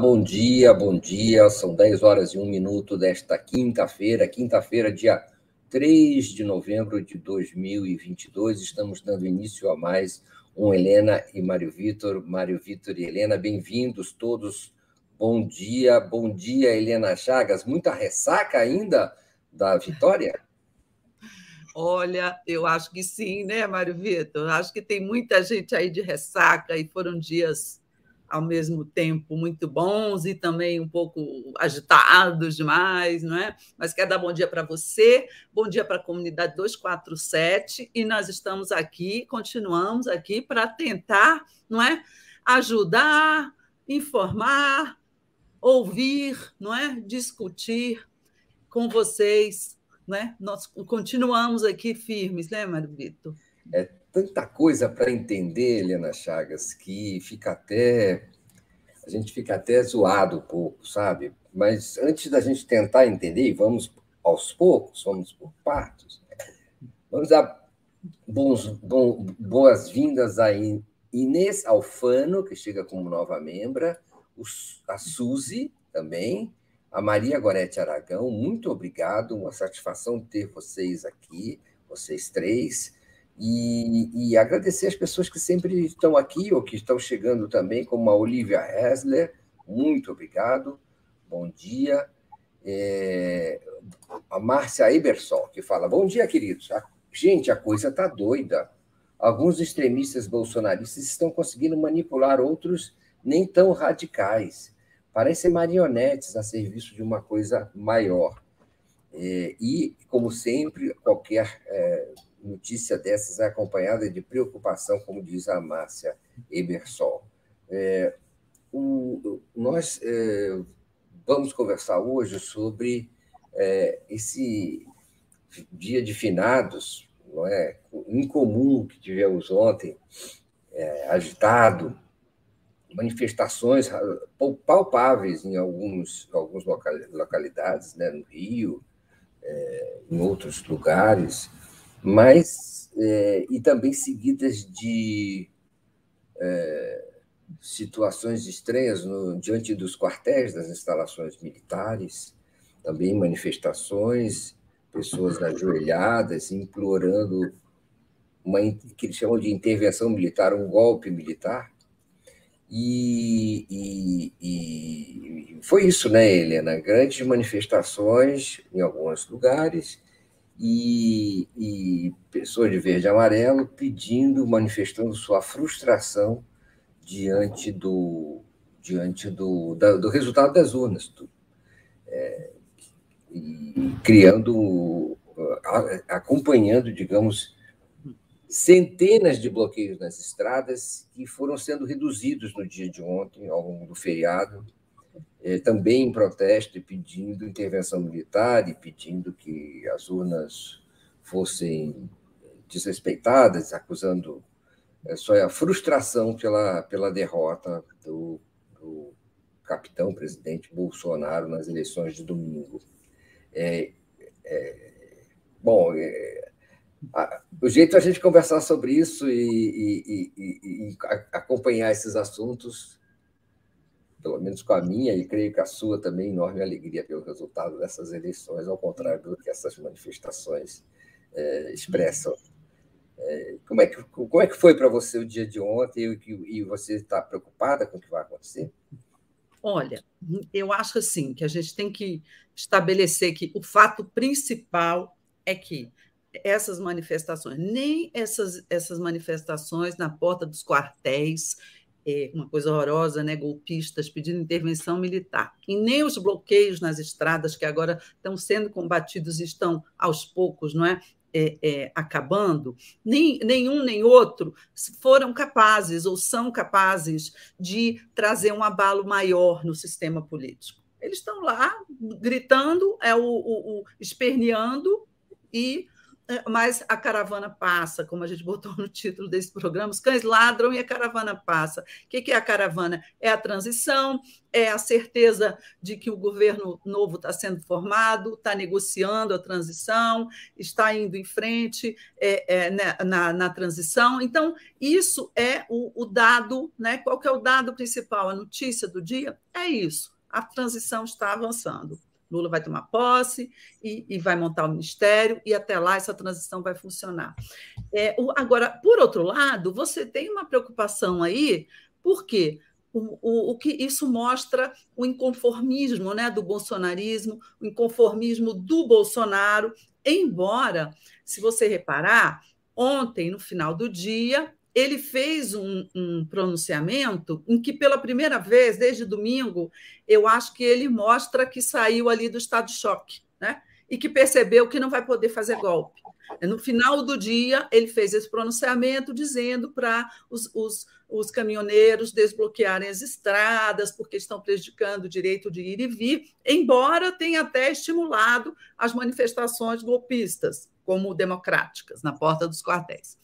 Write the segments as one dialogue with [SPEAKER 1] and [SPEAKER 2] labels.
[SPEAKER 1] Bom dia, bom dia. São 10 horas e 1 minuto desta quinta-feira, quinta-feira, dia 3 de novembro de 2022. Estamos dando início a mais um Helena e Mário Vitor. Mário Vitor e Helena, bem-vindos todos. Bom dia, bom dia, Helena Chagas. Muita ressaca ainda da vitória?
[SPEAKER 2] Olha, eu acho que sim, né, Mário Vitor? Acho que tem muita gente aí de ressaca e foram dias ao mesmo tempo muito bons e também um pouco agitados demais, não é? Mas quero dar bom dia para você, bom dia para a comunidade 247 e nós estamos aqui, continuamos aqui para tentar, não é? Ajudar, informar, ouvir, não é? Discutir com vocês, né? Nós continuamos aqui firmes, né, Mário?
[SPEAKER 1] É tanta coisa para entender, Helena Chagas, que fica até. A gente fica até zoado um pouco, sabe? Mas antes da gente tentar entender, e vamos aos poucos, vamos por partes, vamos dar bom, boas-vindas a Inês Alfano, que chega como nova membra, a Suzy também, a Maria Gorete Aragão, muito obrigado, uma satisfação ter vocês aqui, vocês três. E, e, agradecer as pessoas que sempre estão aqui ou que estão chegando também, como a Olivia Hessler, muito obrigado, bom dia. É, a Márcia Ebersol, que fala: Bom dia, queridos. A, gente, a coisa está doida. Alguns extremistas bolsonaristas estão conseguindo manipular outros nem tão radicais. Parecem marionetes a serviço de uma coisa maior. É, e, como sempre, qualquer. É, notícia dessas é acompanhada de preocupação, como diz a Márcia Ebersol. É, o, nós é, vamos conversar hoje sobre é, esse dia de finados, não é, incomum que tivemos ontem, é, agitado, manifestações palpáveis em alguns, algumas localidades, né, no Rio, é, em outros lugares, mas é, e também seguidas de é, situações estranhas no, diante dos quartéis das instalações militares, também manifestações, pessoas ajoelhadas, implorando uma que eles chamam de intervenção militar, um golpe militar. E, e, e foi isso, né, Helena? Grandes manifestações em alguns lugares e, e pessoas de verde e amarelo pedindo, manifestando sua frustração diante do, diante do, da, do resultado das urnas, do, é, e criando, acompanhando, digamos, centenas de bloqueios nas estradas que foram sendo reduzidos no dia de ontem, ao longo do feriado, é, também em protesto e pedindo intervenção militar e pedindo que as urnas fossem desrespeitadas, acusando é, só a frustração pela, pela derrota do, do capitão presidente Bolsonaro nas eleições de domingo. É, é, bom, é, a, o jeito a gente conversar sobre isso e, e, e, e acompanhar esses assuntos pelo menos com a minha e creio que a sua também, enorme alegria pelo resultado dessas eleições, ao contrário do que essas manifestações é, expressam. É, como, é que, como é que foi para você o dia de ontem e, e você está preocupada com o que vai acontecer?
[SPEAKER 2] Olha, eu acho assim que a gente tem que estabelecer que o fato principal é que essas manifestações, nem essas, essas manifestações na porta dos quartéis, é, uma coisa horrorosa, né? golpistas pedindo intervenção militar. E nem os bloqueios nas estradas, que agora estão sendo combatidos e estão aos poucos, não é? É, é, acabando, nem, nenhum nem outro foram capazes ou são capazes de trazer um abalo maior no sistema político. Eles estão lá gritando, é o, o, o esperneando e mas a caravana passa, como a gente botou no título desse programa, os cães ladram e a caravana passa. O que é a caravana? É a transição, é a certeza de que o governo novo está sendo formado, está negociando a transição, está indo em frente é, é, né, na, na, transição. Então, isso é o, o dado, né? Qual que é o dado principal? A notícia do dia é isso. A transição está avançando. Lula vai tomar posse e, e, vai montar o ministério, e até lá essa transição vai funcionar. É, o, agora, por outro lado, você tem uma preocupação aí, por quê? O, o, o, que isso mostra o inconformismo né, do bolsonarismo, o inconformismo do Bolsonaro, embora, se você reparar, ontem, no final do dia, ele fez um, um, pronunciamento em que, pela primeira vez, desde domingo, eu acho que ele mostra que saiu ali do estado de choque, né? E que percebeu que não vai poder fazer golpe. No final do dia, ele fez esse pronunciamento dizendo para os, os, os caminhoneiros desbloquearem as estradas, porque estão prejudicando o direito de ir e vir, embora tenha até estimulado as manifestações golpistas, como democráticas, na porta dos quartéis.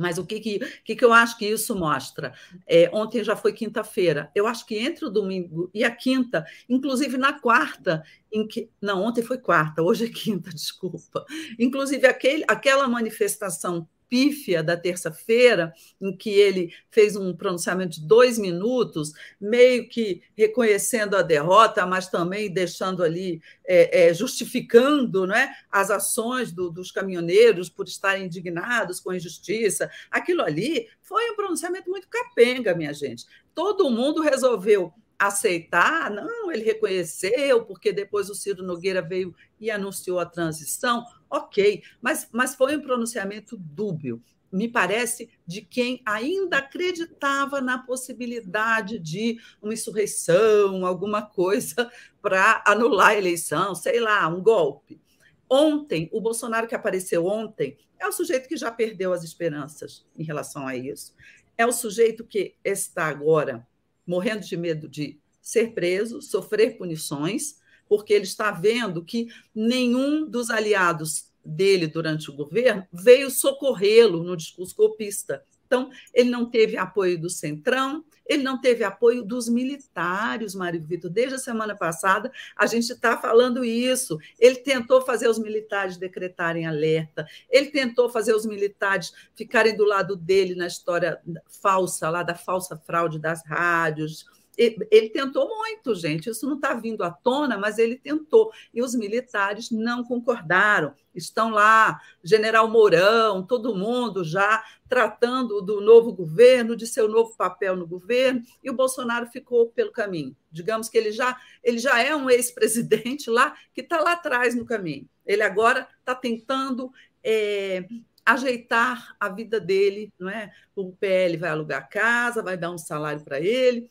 [SPEAKER 2] Mas o que, que, que, que eu acho que isso mostra? É, ontem já foi quinta-feira. Eu acho que entre o domingo e a quinta, inclusive na quarta, em que. Não, ontem foi quarta, hoje é quinta, desculpa. Inclusive, aquele, aquela manifestação pífia da terça-feira, em que ele fez um pronunciamento de dois minutos, meio que reconhecendo a derrota, mas também deixando ali, é, é, justificando né, as ações do, dos caminhoneiros por estarem indignados com a injustiça. Aquilo ali foi um pronunciamento muito capenga, minha gente. Todo mundo resolveu aceitar, não, ele reconheceu, porque depois o Ciro Nogueira veio e anunciou a transição, ok, mas, mas foi um pronunciamento dúbio, me parece, de quem ainda acreditava na possibilidade de uma insurreição, alguma coisa para anular a eleição, sei lá, um golpe. Ontem, o Bolsonaro que apareceu ontem é o sujeito que já perdeu as esperanças em relação a isso. É o sujeito que está agora morrendo de medo de ser preso, sofrer punições, porque ele está vendo que nenhum dos aliados dele durante o governo veio socorrê-lo no discurso golpista. Então, ele não teve apoio do Centrão, ele não teve apoio dos militares, Mário Vitor. Desde a semana passada, a gente está falando isso. Ele tentou fazer os militares decretarem alerta, ele tentou fazer os militares ficarem do lado dele na história falsa, lá da falsa fraude das rádios ele tentou muito, gente. Isso não está vindo à tona, mas ele tentou. E os militares não concordaram. Estão lá, General Mourão, todo mundo já tratando do novo governo, de seu novo papel no governo, e o Bolsonaro ficou pelo caminho. Digamos que ele já, ele já é um ex-presidente lá que está lá atrás no caminho. Ele agora está tentando é, ajeitar a vida dele, não é? O PL vai alugar casa, vai dar um salário para ele,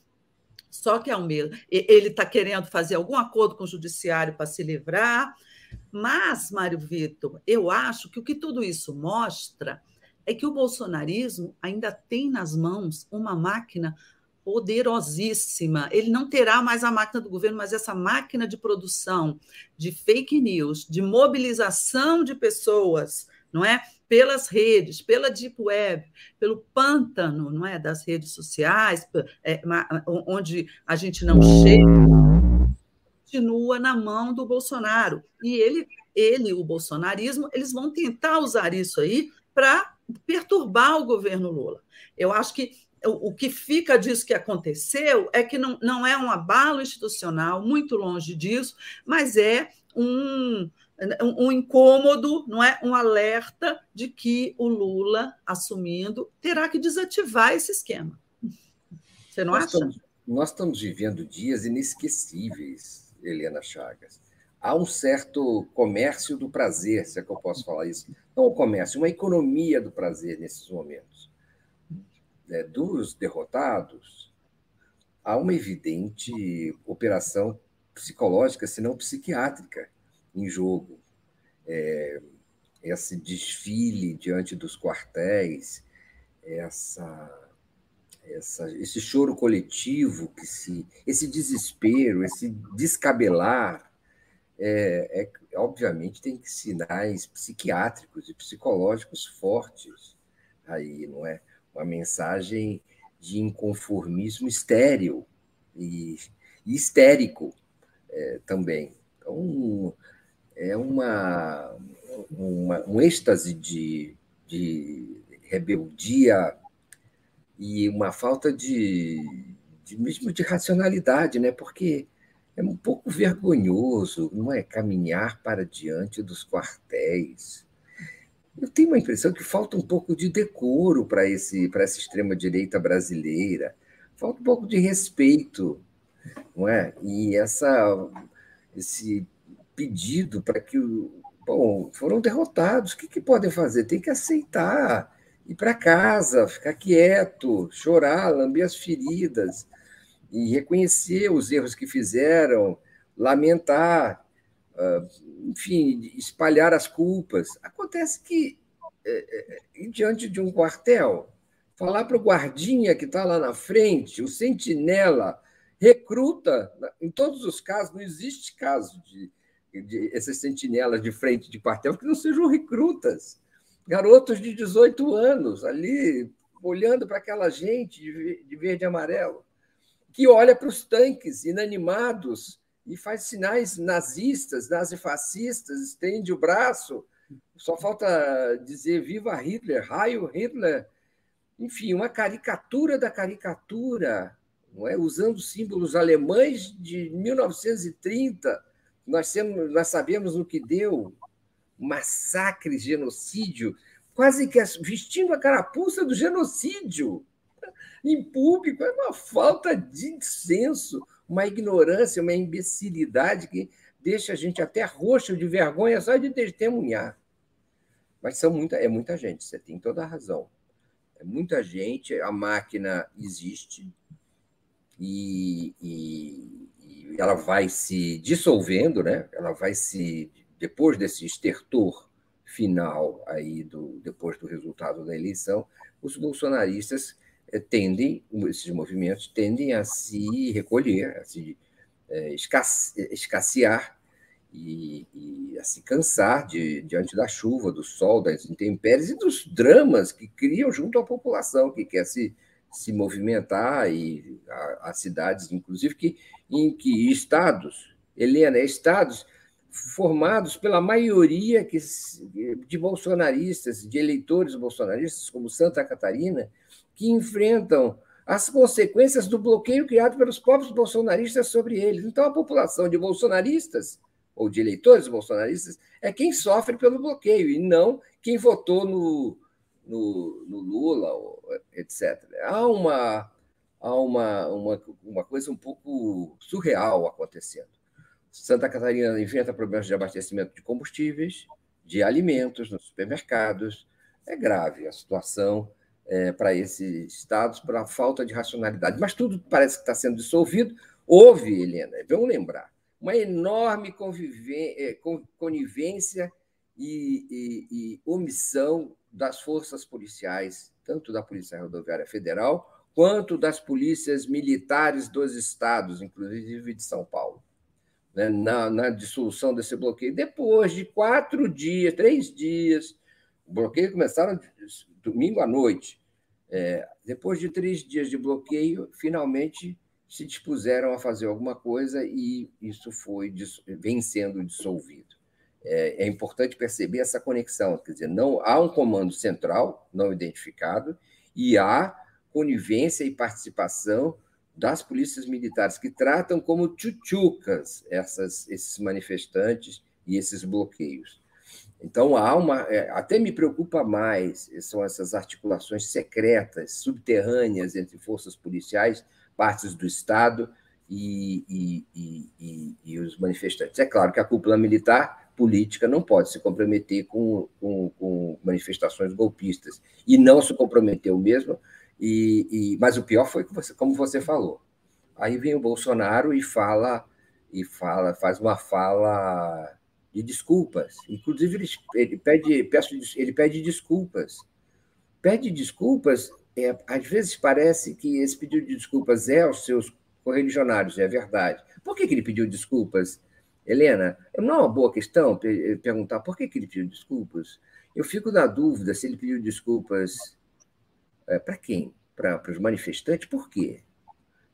[SPEAKER 2] só que Almeida, ele está querendo fazer algum acordo com o judiciário para se livrar. Mas, Mário Vitor, eu acho que o que tudo isso mostra é que o bolsonarismo ainda tem nas mãos uma máquina poderosíssima. Ele não terá mais a máquina do governo, mas essa máquina de produção de fake news, de mobilização de pessoas, não é? Pelas redes, pela deep web, pelo pântano, não é, das redes sociais, é, onde a gente não chega, continua na mão do Bolsonaro. E ele, ele, o bolsonarismo, eles vão tentar usar isso aí para perturbar o governo Lula. Eu acho que o que fica disso que aconteceu é que não, não é um abalo institucional, muito longe disso, mas é um, um incômodo, não é? Um alerta de que o Lula, assumindo, terá que desativar esse esquema. Você não
[SPEAKER 1] nós
[SPEAKER 2] acha?
[SPEAKER 1] Estamos, nós estamos vivendo dias inesquecíveis, Helena Chagas. Há um certo comércio do prazer, se é que eu posso falar isso. Não o comércio, uma economia do prazer nesses momentos. É, dos derrotados, há uma evidente operação psicológica, se não psiquiátrica, em jogo. É, esse desfile diante dos quartéis, essa, essa, esse choro coletivo, que se, esse desespero, esse descabelar, é, é, obviamente tem sinais psiquiátricos e psicológicos fortes aí, não é? Uma mensagem de inconformismo estéril e, e histérico é, também. Então, é uma, uma, um êxtase de, de rebeldia e uma falta de, de mesmo de racionalidade, né? Porque é um pouco vergonhoso, não é? Caminhar para diante dos quartéis. Eu tenho uma impressão que falta um pouco de decoro para esse para essa extrema direita brasileira, falta um pouco de respeito, não é? E essa esse pedido para que o bom foram derrotados, o que, que podem fazer? Tem que aceitar, ir para casa, ficar quieto, chorar, lamber as feridas e reconhecer os erros que fizeram, lamentar, ah, enfim, espalhar as culpas. Acontece que, é, é, diante de um quartel, falar para o guardinha que está lá na frente, o sentinela, recruta, em todos os casos, não existe caso de, de essas sentinelas de frente de quartel que não sejam recrutas, garotos de 18 anos ali olhando para aquela gente de verde e amarelo que olha para os tanques inanimados e faz sinais nazistas, nazifascistas, estende o braço. Só falta dizer viva Hitler, raio Hitler. Enfim, uma caricatura da caricatura, não é? usando símbolos alemães de 1930. Nós, temos, nós sabemos o que deu massacre, genocídio, quase que vestindo a carapuça do genocídio em público. É uma falta de senso, uma ignorância, uma imbecilidade que deixa a gente até roxo de vergonha só de testemunhar. Mas são muita, é muita gente, você tem toda a razão. É muita gente, a máquina existe e, e, e ela vai se dissolvendo, né? ela vai se, depois desse estertor final aí do depois do resultado da eleição, os bolsonaristas é, tendem, esses movimentos tendem a se recolher, a se é, escassear e, e, a se cansar de, diante da chuva, do sol, das intempéries e dos dramas que criam junto à população que quer se, se movimentar e as cidades, inclusive, que, em que estados, Helena, estados formados pela maioria que, de bolsonaristas, de eleitores bolsonaristas, como Santa Catarina, que enfrentam as consequências do bloqueio criado pelos próprios bolsonaristas sobre eles. Então, a população de bolsonaristas, ou de eleitores bolsonaristas, é quem sofre pelo bloqueio, e não quem votou no, no, no Lula, etc. Há uma, há uma, uma, uma coisa um pouco surreal acontecendo. Santa Catarina enfrenta problemas de abastecimento de combustíveis, de alimentos nos supermercados. É grave a situação é, para esses estados por a falta de racionalidade. Mas tudo parece que está sendo dissolvido. Houve, Helena, vamos lembrar, uma enorme é, conivência e, e, e omissão das forças policiais, tanto da Polícia Rodoviária Federal quanto das polícias militares dos estados, inclusive de São Paulo, né, na, na, dissolução desse bloqueio. Depois de quatro dias, três dias, o bloqueio começaram domingo à noite. É, depois de três dias de bloqueio, finalmente se dispuseram a fazer alguma coisa e isso foi vem sendo dissolvido. É, é, importante perceber essa conexão, quer dizer, não há um comando central não identificado e há conivência e participação das polícias militares que tratam como tchutchucas essas, esses manifestantes e esses bloqueios. Então, há uma. É, até me preocupa mais são essas articulações secretas, subterrâneas entre forças policiais, partes do Estado e, e, e, e os manifestantes. É claro que a cúpula militar política não pode se comprometer com, com, com manifestações golpistas, e não se comprometeu mesmo, e, mas o pior foi você, como você falou. Aí vem o Bolsonaro e fala, e fala, faz uma fala de desculpas. Inclusive, ele, ele, pede, peço, ele pede desculpas. Pede desculpas, é, às vezes parece que esse pedido de desculpas é aos seus correligionários, é verdade. Por que, que ele pediu desculpas Helena, não é uma boa questão perguntar por que, que ele pediu desculpas? Eu fico na dúvida se ele pediu desculpas é, para quem? Para os manifestantes? Por quê?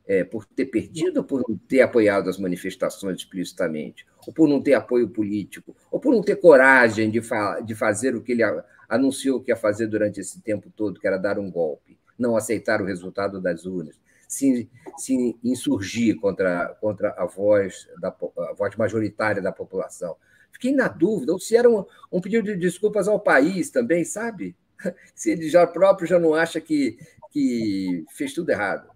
[SPEAKER 1] É, por ter perdido ou por não ter apoiado as manifestações explicitamente? Ou por não ter apoio político? Ou por não ter coragem de, fa de fazer o que ele anunciou que ia fazer durante esse tempo todo, que era dar um golpe, não aceitar o resultado das urnas, se, se insurgir contra, contra a, voz da, a voz majoritária da população? Fiquei na dúvida, ou se era um, um pedido de desculpas ao país também, sabe? Se ele já próprio já não acha que, que fez tudo errado.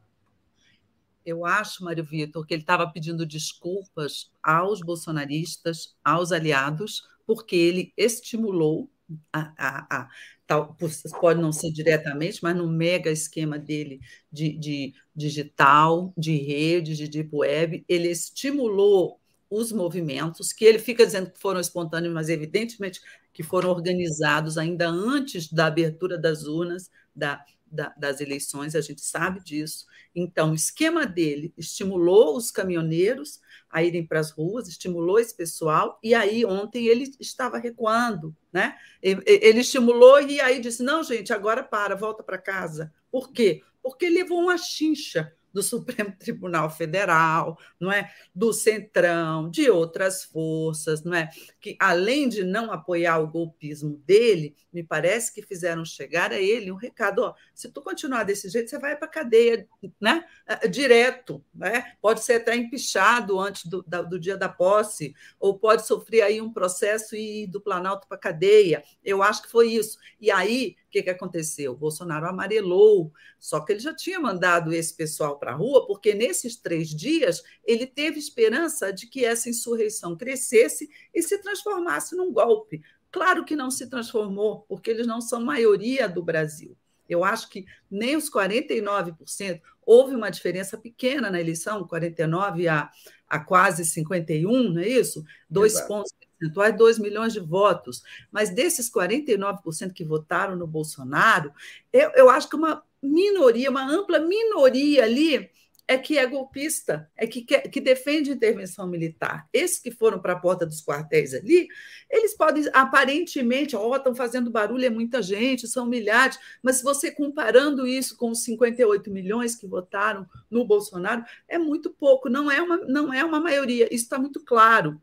[SPEAKER 2] Eu acho, Mário Vitor, que ele estava pedindo desculpas aos bolsonaristas, aos aliados, porque ele estimulou a, a, a, tal, pode não ser diretamente, mas no mega esquema dele de, de digital, de redes, de deep web, ele estimulou os movimentos, que ele fica dizendo que foram espontâneos, mas evidentemente que foram organizados ainda antes da abertura das urnas, da, da, das eleições, a gente sabe disso. Então, o esquema dele estimulou os caminhoneiros a irem para as ruas, estimulou esse pessoal, e aí ontem ele estava recuando, né? Ele estimulou e aí disse: não, gente, agora para, volta para casa. Por quê? Porque levou uma chincha do Supremo Tribunal Federal, não é? Do Centrão, de outras forças, não é? Que além de não apoiar o golpismo dele, me parece que fizeram chegar a ele um recado, ó, se tu continuar desse jeito, você vai para cadeia, né? É, direto, né? Pode ser até empichado antes do, do dia da posse, ou pode sofrer aí um processo e ir do Planalto para cadeia. Eu acho que foi isso. E aí o que, que aconteceu? O Bolsonaro amarelou, só que ele já tinha mandado esse pessoal para a rua, porque nesses três dias ele teve esperança de que essa insurreição crescesse e se transformasse num golpe. Claro que não se transformou, porque eles não são maioria do Brasil. Eu acho que nem os 49%, houve uma diferença pequena na eleição, 49 a, a quase 51, não é isso? Dois Exato. pontos percentuais, 2 milhões de votos. Mas desses 49% que votaram no Bolsonaro, eu, eu acho que uma minoria, uma ampla minoria ali, é que é golpista, é que, quer, que defende intervenção militar. Esses que foram para a porta dos quartéis ali, eles podem, aparentemente, ó, oh, estão fazendo barulho, é muita gente, são milhares, mas se você comparando isso com os 58 milhões que votaram no Bolsonaro, é muito pouco, não é uma, não é uma maioria, isso está muito claro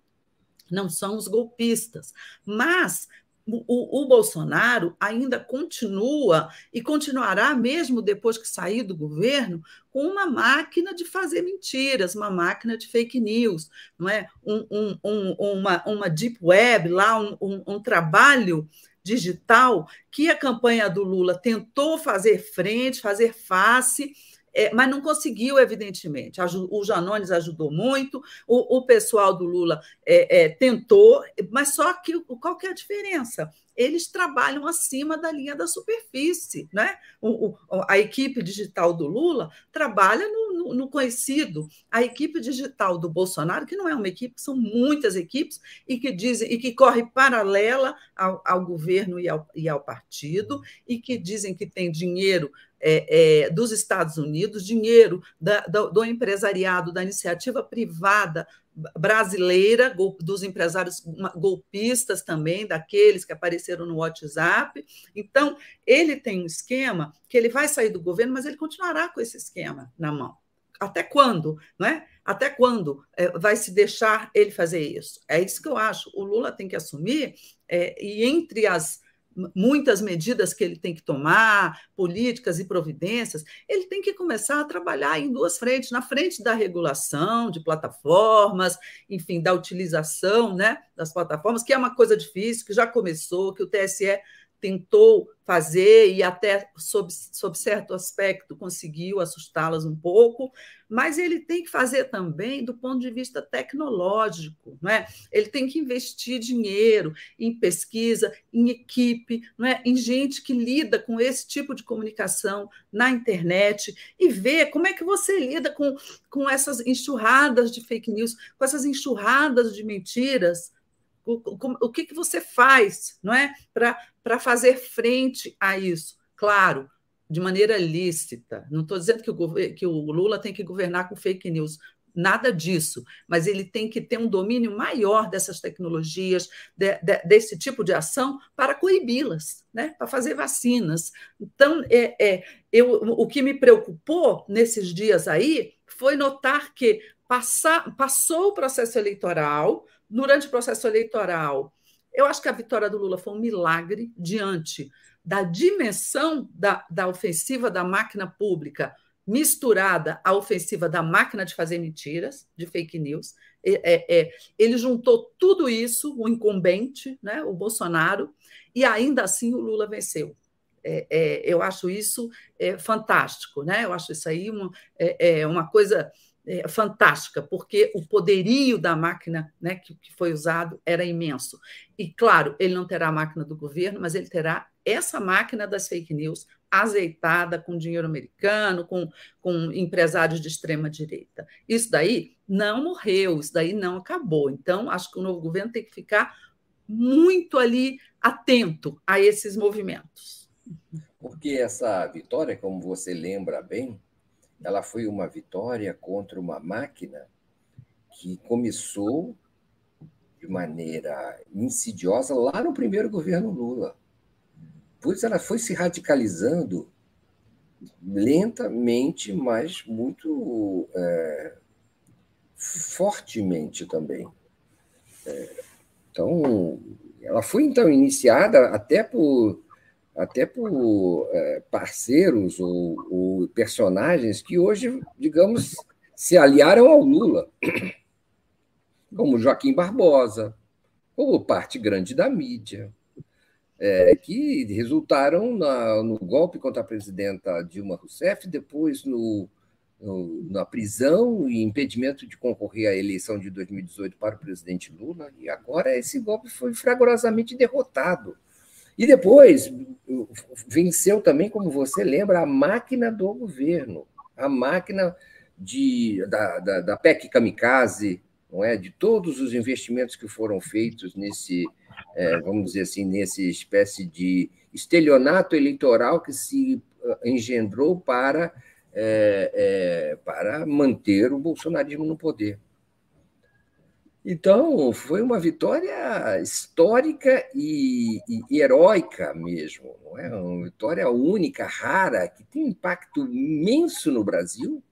[SPEAKER 2] não são os golpistas. Mas o, o, Bolsonaro ainda continua e continuará, mesmo depois que sair do governo, com uma máquina de fazer mentiras, uma máquina de fake news, não é? Um, um, um, uma, uma deep web, lá um trabalho digital que a campanha do Lula tentou fazer frente, fazer face é, mas não conseguiu, evidentemente. O Janones ajudou muito, o, o pessoal do Lula é, é, tentou, mas só que qual que é a diferença? Eles trabalham acima da linha da superfície. Né? O, o, a equipe digital do Lula trabalha no, no, no, conhecido. A equipe digital do Bolsonaro, que não é uma equipe, são muitas equipes, e que dizem e que corre paralela ao, ao governo e ao, e ao partido, e que dizem que tem dinheiro é, é, dos Estados Unidos, dinheiro da, do, do, empresariado, da iniciativa privada brasileira, dos empresários golpistas também, daqueles que apareceram no WhatsApp. Então, ele tem um esquema que ele vai sair do governo, mas ele continuará com esse esquema na mão. Até quando? Não é? Até quando é, vai se deixar ele fazer isso? É isso que eu acho. O Lula tem que assumir, é, e entre as muitas medidas que ele tem que tomar, políticas e providências, ele tem que começar a trabalhar em duas frentes, na frente da regulação de plataformas, enfim, da utilização né, das plataformas, que é uma coisa difícil, que já começou, que o TSE tentou fazer e até sob, sob certo aspecto conseguiu assustá-las um pouco, mas ele tem que fazer também do ponto de vista tecnológico, não é? Ele tem que investir dinheiro em pesquisa, em equipe, não é? Em gente que lida com esse tipo de comunicação na internet e ver como é que você lida com, com essas enxurradas de fake news, com essas enxurradas de mentiras o, o que, que você faz não é, para fazer frente a isso? Claro, de maneira lícita. Não estou dizendo que o, que o Lula tem que governar com fake news, nada disso, mas ele tem que ter um domínio maior dessas tecnologias, de, de, desse tipo de ação, para coibi-las, né? para fazer vacinas. Então, é, é, eu, o que me preocupou nesses dias aí foi notar que passar, passou o processo eleitoral, durante o processo eleitoral, eu acho que a vitória do Lula foi um milagre diante da dimensão da, da ofensiva da máquina pública misturada à ofensiva da máquina de fazer mentiras, de fake news. É, é, ele juntou tudo isso, o incumbente, né, o Bolsonaro, e ainda assim o Lula venceu. É, é eu acho isso é, fantástico, né? Eu acho isso aí uma, é, uma coisa é, fantástica, porque o poderio da máquina né, que, que foi usado era imenso. E, claro, ele não terá a máquina do governo, mas ele terá essa máquina das fake news azeitada com dinheiro americano, com, com empresários de extrema direita. Isso daí não morreu, isso daí não acabou. Então, acho que o novo governo tem que ficar muito ali atento a esses movimentos.
[SPEAKER 1] Porque essa vitória, como você lembra bem, ela foi uma vitória contra uma máquina que começou de maneira insidiosa lá no primeiro governo Lula. Pois ela foi se radicalizando lentamente, mas muito é, fortemente também. É, então, ela foi então iniciada até por até por é, parceiros ou, ou, personagens que hoje, digamos, se aliaram ao Lula, como Joaquim Barbosa, como parte grande da mídia, é, que resultaram na, no golpe contra a presidenta Dilma Rousseff, depois no, no, na prisão e impedimento de concorrer à eleição de 2018 para o presidente Lula, e agora esse golpe foi fragorosamente derrotado. E depois venceu também, como você lembra, a máquina do governo, a máquina de, da, da, da PEC Kamikaze, não é? de todos os investimentos que foram feitos nesse, é, vamos dizer assim, nesse espécie de estelionato eleitoral que se ah, engendrou para, é, é, para manter o bolsonarismo no poder. Então, foi uma vitória histórica e, e, heróica mesmo, não é? Uma vitória única, rara, que tem impacto imenso no Brasil,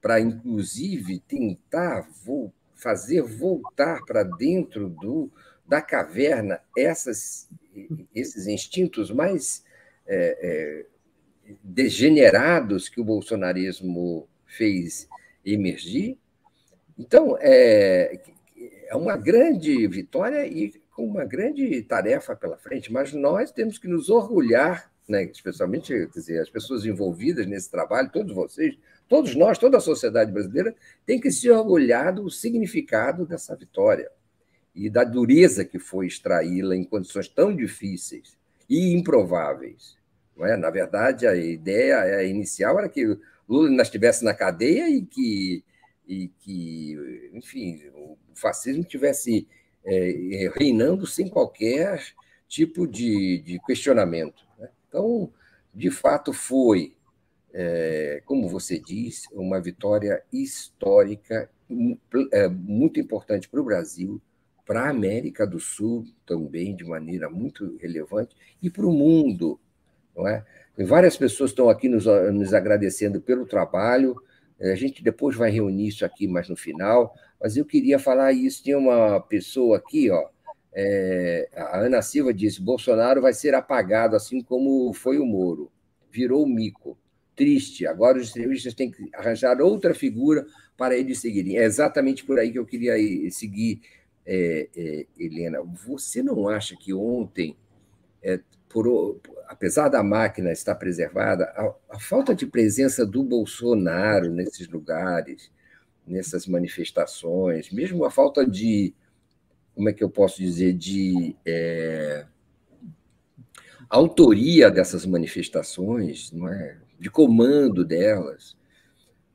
[SPEAKER 1] para inclusive tentar vo fazer voltar para dentro do, da caverna essas, esses instintos mais é, é, degenerados que o bolsonarismo fez emergir. Então, é, é uma grande vitória e com uma grande tarefa pela frente, mas nós temos que nos orgulhar, né, especialmente quer dizer, as pessoas envolvidas nesse trabalho, todos vocês, todos nós, toda a sociedade brasileira, tem que se orgulhar do significado dessa vitória e da dureza que foi extraí-la em condições tão difíceis e improváveis. Não é? Na verdade, a ideia inicial era que Lula ainda estivesse na cadeia e que, e que enfim, fascismo tivesse é, é, reinando sem qualquer tipo de, de questionamento. Né? Então, de fato, foi, é, como você diz, uma vitória histórica é, muito importante para o Brasil, para a América do Sul também, de maneira muito relevante, e para o mundo. Não é? várias pessoas estão aqui nos, nos agradecendo pelo trabalho. A gente depois vai reunir isso aqui mais no final mas eu queria falar isso. Tinha uma pessoa aqui, ó, é, a Ana Silva disse: Bolsonaro vai ser apagado, assim como foi o Moro. Virou mico. Triste. Agora os entrevistas têm que arranjar outra figura para eles seguirem. É exatamente por aí que eu queria seguir, é, é, Helena. Você não acha que ontem, é, por, apesar da máquina estar preservada, a, a falta de presença do Bolsonaro nesses lugares, nessas manifestações, mesmo a falta de, como é que eu posso dizer, de é, autoria dessas manifestações, não é? de comando delas,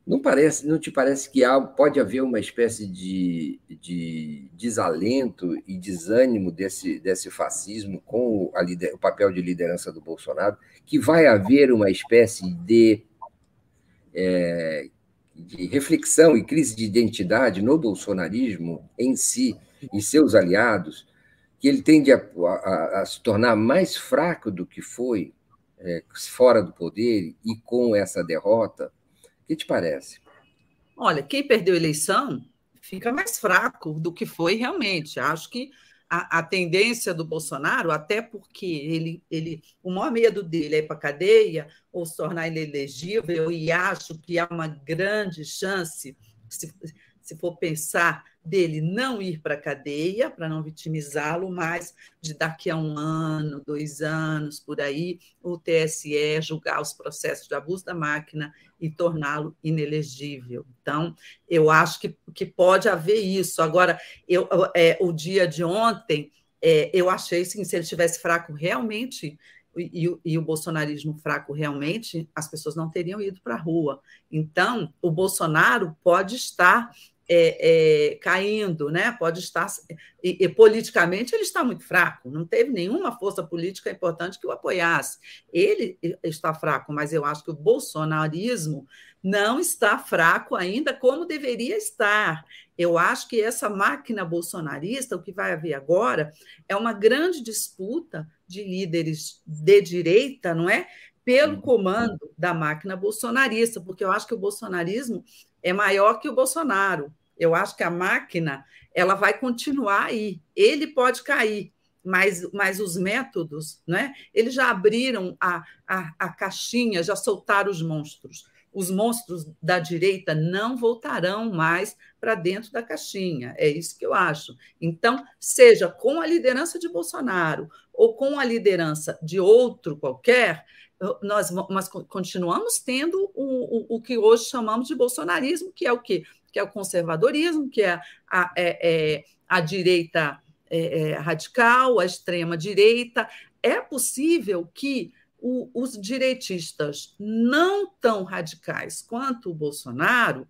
[SPEAKER 1] não parece, não te parece que há, pode haver uma espécie de, de desalento e desânimo desse, desse fascismo com a, o papel de liderança do Bolsonaro, que vai haver uma espécie de é, de reflexão e crise de identidade no bolsonarismo em si e seus aliados, que ele tende a, a, a se tornar mais fraco do que foi é, fora do poder e com essa derrota? O que te parece?
[SPEAKER 2] Olha, quem perdeu a eleição fica mais fraco do que foi realmente. Acho que a, a, tendência do Bolsonaro, até porque ele, ele, o maior medo dele é ir para a cadeia ou se tornar inelegível, e acho que há uma grande chance, se, se for pensar dele não ir para a cadeia, para não vitimizá-lo, mas de daqui a um ano, dois anos, por aí, o TSE julgar os processos de abuso da máquina e torná-lo inelegível. Então, eu acho que, que pode haver isso. Agora, eu, é, o dia de ontem, é, eu achei assim, se ele estivesse fraco realmente, e, e, e, o bolsonarismo fraco realmente, as pessoas não teriam ido para a rua. Então, o Bolsonaro pode estar é, é, caindo, né? pode estar. E, e, politicamente ele está muito fraco, não teve nenhuma força política importante que o apoiasse. Ele está fraco, mas eu acho que o bolsonarismo não está fraco ainda como deveria estar. Eu acho que essa máquina bolsonarista, o que vai haver agora, é uma grande disputa de líderes de direita, não é? Pelo uhum. comando da máquina bolsonarista, porque eu acho que o bolsonarismo é maior que o Bolsonaro. Eu acho que a máquina ela vai continuar aí. Ele pode cair, mas, mas os métodos, né? Eles já abriram a, a, a caixinha, já soltaram os monstros. Os monstros da direita não voltarão mais para dentro da caixinha. É isso que eu acho. Então, seja com a liderança de Bolsonaro ou com a liderança de outro qualquer, nós, nós continuamos tendo o, o, o que hoje chamamos de bolsonarismo, que é o quê? Que é o conservadorismo, que é a, é, é, a direita é, é radical, a extrema-direita. É possível que o, os direitistas não tão radicais quanto o Bolsonaro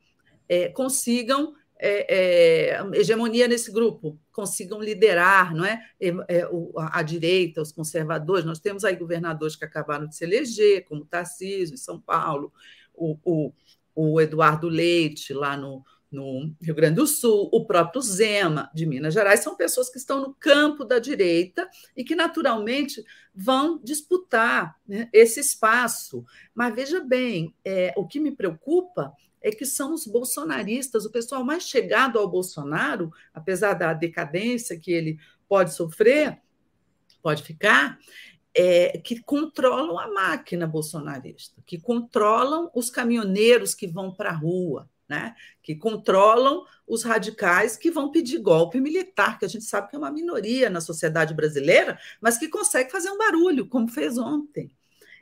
[SPEAKER 2] é, consigam é, é, hegemonia nesse grupo, consigam liderar não é? é, é a, a, direita, os conservadores. Nós temos aí governadores que acabaram de se eleger, como Tarcísio, em São Paulo, o, o, o Eduardo Leite, lá no, no Rio Grande do Sul, o próprio Zema, de Minas Gerais, são pessoas que estão no campo da direita e que, naturalmente, vão disputar né, esse espaço. Mas veja bem, é, o que me preocupa é que são os bolsonaristas, o pessoal mais chegado ao Bolsonaro, apesar da decadência que ele pode sofrer, pode ficar, é, que controlam a máquina bolsonarista, que controlam os caminhoneiros que vão para a rua, né? que controlam os radicais que vão pedir golpe militar, que a gente sabe que é uma minoria na sociedade brasileira, mas que consegue fazer um barulho, como fez ontem.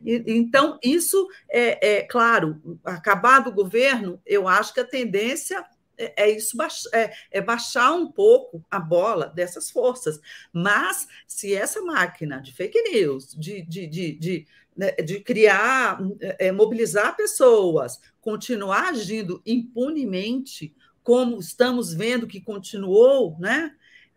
[SPEAKER 2] Então, isso é, é claro, acabado o governo, eu acho que a tendência é, é isso é, é, baixar um pouco a bola dessas forças. Mas se essa máquina de fake news, de, de, de, de, né, de criar, é, mobilizar pessoas, continuar agindo impunemente, como estamos vendo que continuou, né?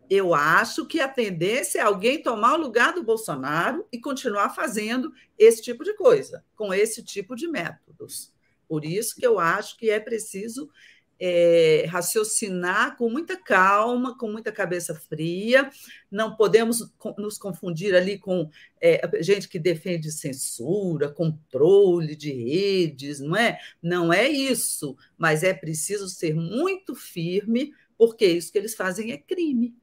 [SPEAKER 2] eu acho que a tendência é alguém tomar o lugar do Bolsonaro e continuar fazendo esse tipo de coisa, com esse tipo de métodos. Por isso que eu acho que é preciso é, raciocinar com muita calma, com muita cabeça fria. Não podemos nos confundir ali com é, gente que defende censura, controle de redes, não é? Não é isso, mas é preciso ser muito firme, porque isso que eles fazem é crime.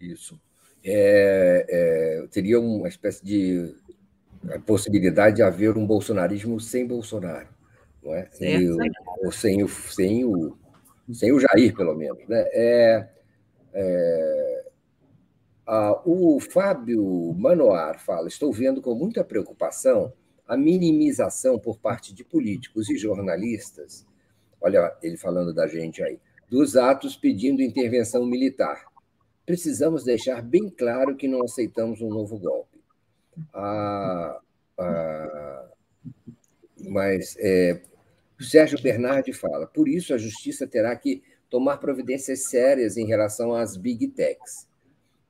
[SPEAKER 1] Isso. É, é, teria uma espécie de possibilidade de haver um bolsonarismo sem Bolsonaro, não é? E, ou sem o, sem, o, sem o Jair, pelo menos. Né? É, é, a, o Fábio Manoar fala: estou vendo com muita preocupação a minimização por parte de políticos e jornalistas, olha ele falando da gente aí, dos atos pedindo intervenção militar precisamos deixar bem claro que não aceitamos um novo golpe. Ah, ah, mas é, Sérgio Bernardi fala: por isso a justiça terá que tomar providências sérias em relação às big techs,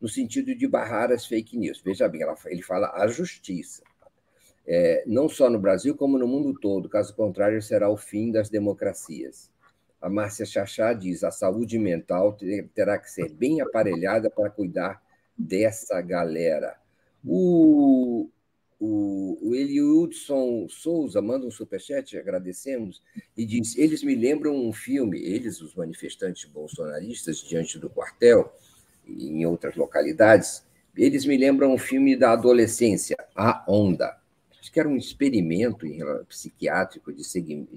[SPEAKER 1] no sentido de barrar as fake news. Veja bem, ele fala a justiça. é, não só no Brasil, como no mundo todo. Caso contrário, será o fim das democracias. A Márcia Chachá diz: a saúde mental terá que ser bem aparelhada para cuidar dessa galera. O, o, o Eliudson Souza manda um superchat, agradecemos, e diz: eles me lembram um filme, eles, os manifestantes bolsonaristas, diante do quartel, em outras localidades, eles me lembram um filme da adolescência, A Onda acho que era um experimento psiquiátrico de,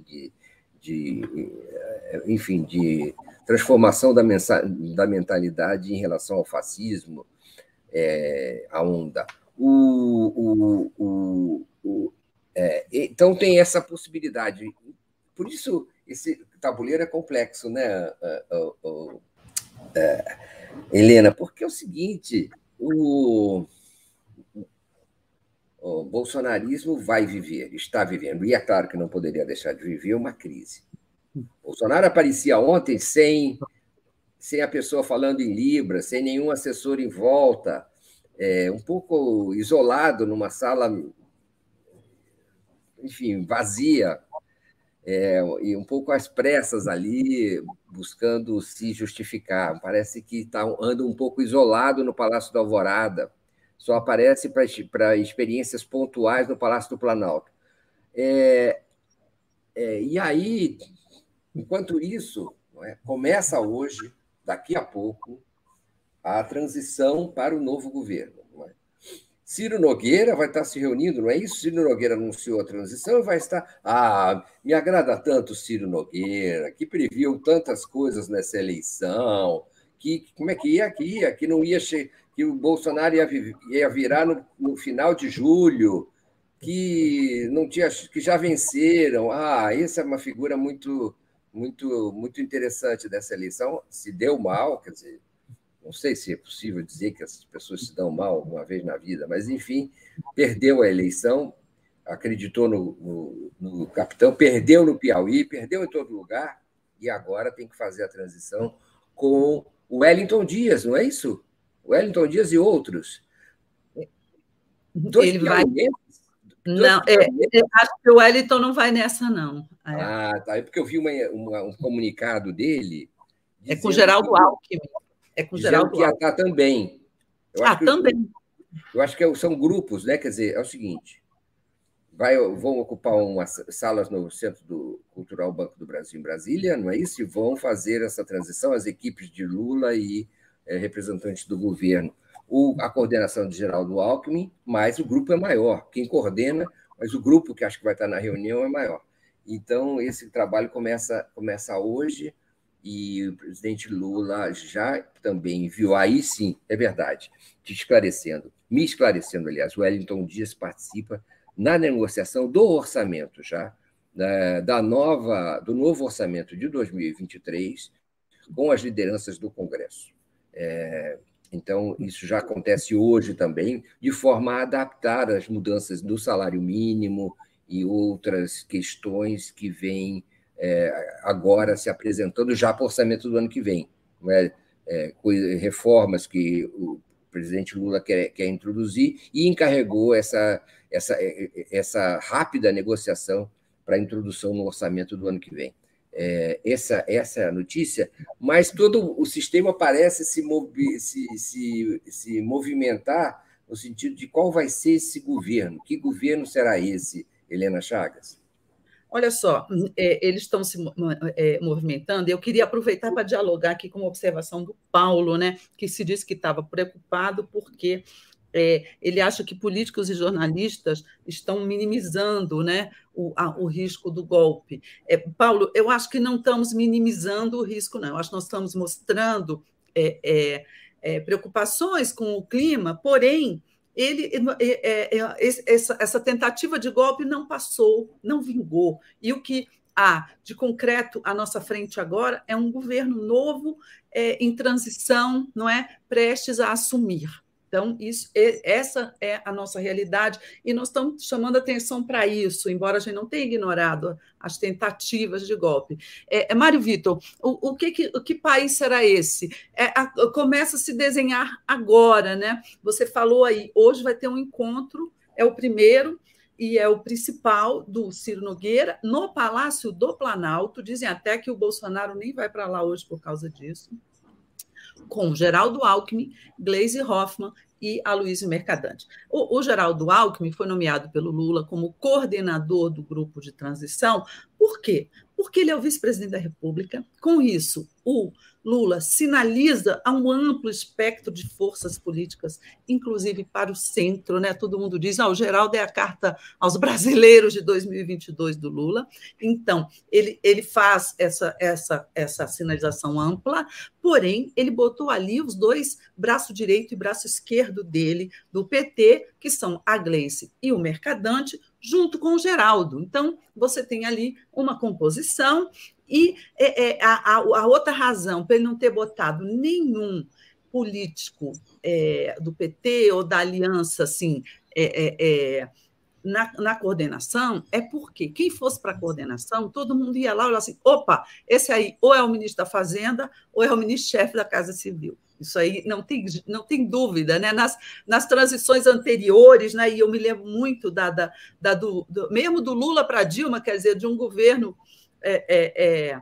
[SPEAKER 1] de, de eh, enfim, de transformação da, da mentalidade em relação ao fascismo, é, a onda. O, o, o, é, então tem essa possibilidade. Por isso esse tabuleiro é complexo, né, é, Helena? Porque é o seguinte, o o bolsonarismo vai viver, está vivendo, e é claro que não poderia deixar de viver uma crise. Bolsonaro aparecia ontem sem, sem a pessoa falando em Libras, sem nenhum assessor em volta, é, um pouco isolado numa sala, enfim, vazia, é, e um pouco às pressas ali, buscando se justificar. Parece que está anda um pouco isolado no Palácio da Alvorada só aparece para experiências pontuais no Palácio do Planalto. É, é, e aí, enquanto isso, é, começa hoje, daqui a pouco, a transição para o novo governo. É? Ciro Nogueira vai estar se reunindo, não é isso? Ciro Nogueira anunciou a transição e vai estar. Ah, me agrada tanto Ciro Nogueira, que previu tantas coisas nessa eleição, que como é que ia, que ia, que não ia che que o Bolsonaro ia, ia virar no, no, final de julho, que não tinha, que já venceram. Ah, essa é uma figura muito, muito, muito interessante dessa eleição. Se deu mal, quer dizer, não sei se é possível dizer que essas pessoas se dão mal alguma vez na vida, mas enfim, perdeu a eleição, acreditou no, no, no capitão, perdeu no Piauí, perdeu em todo lugar e agora tem que fazer a transição com o Wellington Dias, não é isso? Wellington Dias e outros.
[SPEAKER 2] Dois Ele vai. Não, é, acho que o Wellington não vai nessa, não.
[SPEAKER 1] É. Ah, tá. É porque eu vi uma, uma, um comunicado dele.
[SPEAKER 2] É com Geraldo Alckmin.
[SPEAKER 1] É com Geraldo que ia estar também.
[SPEAKER 2] Eu ah, também.
[SPEAKER 1] Eu acho que são grupos, né? Quer dizer, é o seguinte: vai, vão ocupar umas salas no Centro do Cultural Banco do Brasil em Brasília, não é isso? E vão fazer essa transição, as equipes de Lula e é, representantes do governo, o, a coordenação de Geraldo Alckmin, mas o grupo é maior. Quem coordena, mas o grupo que acho que vai estar na reunião é maior. Então, esse trabalho começa, começa hoje e o presidente Lula já também viu. Aí sim, é verdade, te esclarecendo, me esclarecendo, aliás, o Wellington Dias participa na negociação do orçamento já, da, da nova, do novo orçamento de 2023, com as lideranças do Congresso. É, então, isso já acontece hoje também, de forma a adaptar as mudanças do salário mínimo e outras questões que vêm é, agora se apresentando já para o orçamento do ano que vem. É? É, reformas que o presidente Lula quer, quer introduzir e encarregou essa, essa, essa rápida negociação para a introdução no orçamento do ano que vem é, essa, essa notícia, mas todo o sistema parece se, movi se, se, se movimentar no sentido de qual vai ser esse governo, que governo será esse, Helena Chagas?
[SPEAKER 2] Olha só, é, eles estão se é, movimentando. Eu queria aproveitar para dialogar aqui com uma observação do Paulo, né, que se disse que estava preocupado porque é, ele acha que políticos e jornalistas estão minimizando né, o, a, o risco do golpe. É, Paulo, eu acho que não estamos minimizando o risco, não. Eu acho que nós estamos mostrando é, é, é preocupações com o clima, porém, ele, é, essa, essa tentativa de golpe não passou, não vingou. E o que há de concreto à nossa frente agora é um governo novo, em transição, não é, prestes a assumir. Então, isso, essa é a nossa realidade e nós estamos chamando atenção para isso, embora a gente não tenha ignorado as tentativas de golpe. É, é Mário Vitor, o, o, que, o que país será esse? É, a, começa a se desenhar agora, né? Você falou aí, hoje vai ter um encontro, é o primeiro, e é o principal do Ciro Nogueira no Palácio do Planalto. Dizem até que o Bolsonaro nem vai para lá hoje por causa disso. Com Geraldo Alckmin, Gleisi Hoffmann e Aloysio Mercadante. O, o Geraldo Alckmin foi nomeado pelo Lula como coordenador do grupo de transição. Por quê? Porque ele é o vice-presidente da República. Com isso, o Lula sinaliza a um amplo espectro de forças políticas, inclusive para o centro, né? Todo mundo diz, ah, o Geraldo é a carta aos brasileiros de 2022 do Lula. Então, ele, ele faz essa, essa, essa sinalização ampla, porém, ele botou ali os dois, braço direito e braço esquerdo dele, do PT, que são a Gleice e o Mercadante, junto com o Geraldo. Então, você tem ali uma composição e é, é, a, a, outra razão para ele não ter botado nenhum político é, do PT ou da aliança assim é, é, é, na, na, coordenação é porque quem fosse para a coordenação, todo mundo ia lá e olhava assim: opa, esse aí ou é o ministro da Fazenda ou é o ministro-chefe da Casa Civil. Isso aí não tem, não tem dúvida, né? Nas, nas transições anteriores, né? E eu me lembro muito da, da, da do, do mesmo do Lula para Dilma, quer dizer, de um governo é, é, é,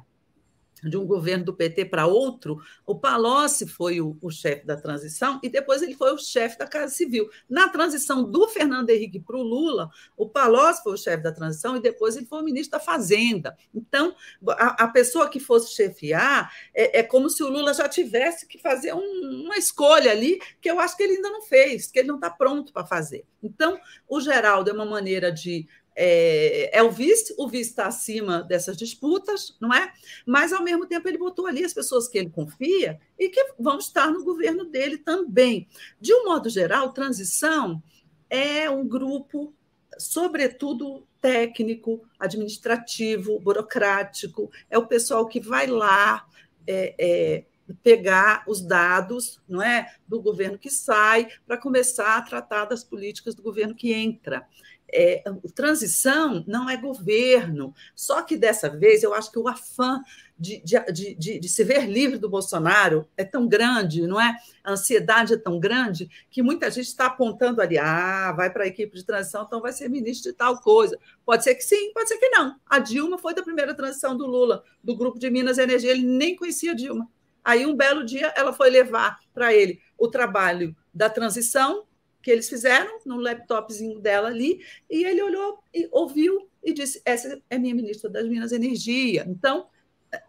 [SPEAKER 2] de um governo do PT para outro, o Palocci foi o, o chefe da transição e depois ele foi o chefe da Casa Civil. Na transição do Fernando Henrique para o Lula, o Palocci foi o chefe da transição e depois ele foi o ministro da Fazenda. Então, a, a pessoa que fosse chefiar é, é, como se o Lula já tivesse que fazer um, uma escolha ali que eu acho que ele ainda não fez, que ele não está pronto para fazer. Então, o Geraldo é uma maneira de é, é, o vice, o vice está acima dessas disputas, não é? Mas, ao mesmo tempo, ele botou ali as pessoas que ele confia e que vão estar no governo dele também. De um modo geral, transição é um grupo, sobretudo técnico, administrativo, burocrático, é o pessoal que vai lá. É, é, pegar os dados não é do governo que sai para começar a tratar das políticas do governo que entra é, transição não é governo. Só que dessa vez eu acho que o afã de, de, de, de, se ver livre do Bolsonaro é tão grande, não é? A ansiedade é tão grande que muita gente está apontando ali: ah, vai para a equipe de transição, então vai ser ministro de tal coisa. Pode ser que sim, pode ser que não. A Dilma foi da primeira transição do Lula, do grupo de Minas Energia, ele nem conhecia a Dilma. Aí, um belo dia, ela foi levar para ele o trabalho da transição que eles fizeram no laptopzinho dela ali, e ele olhou e ouviu e disse: Essa é minha ministra das Minas e Energia. Então,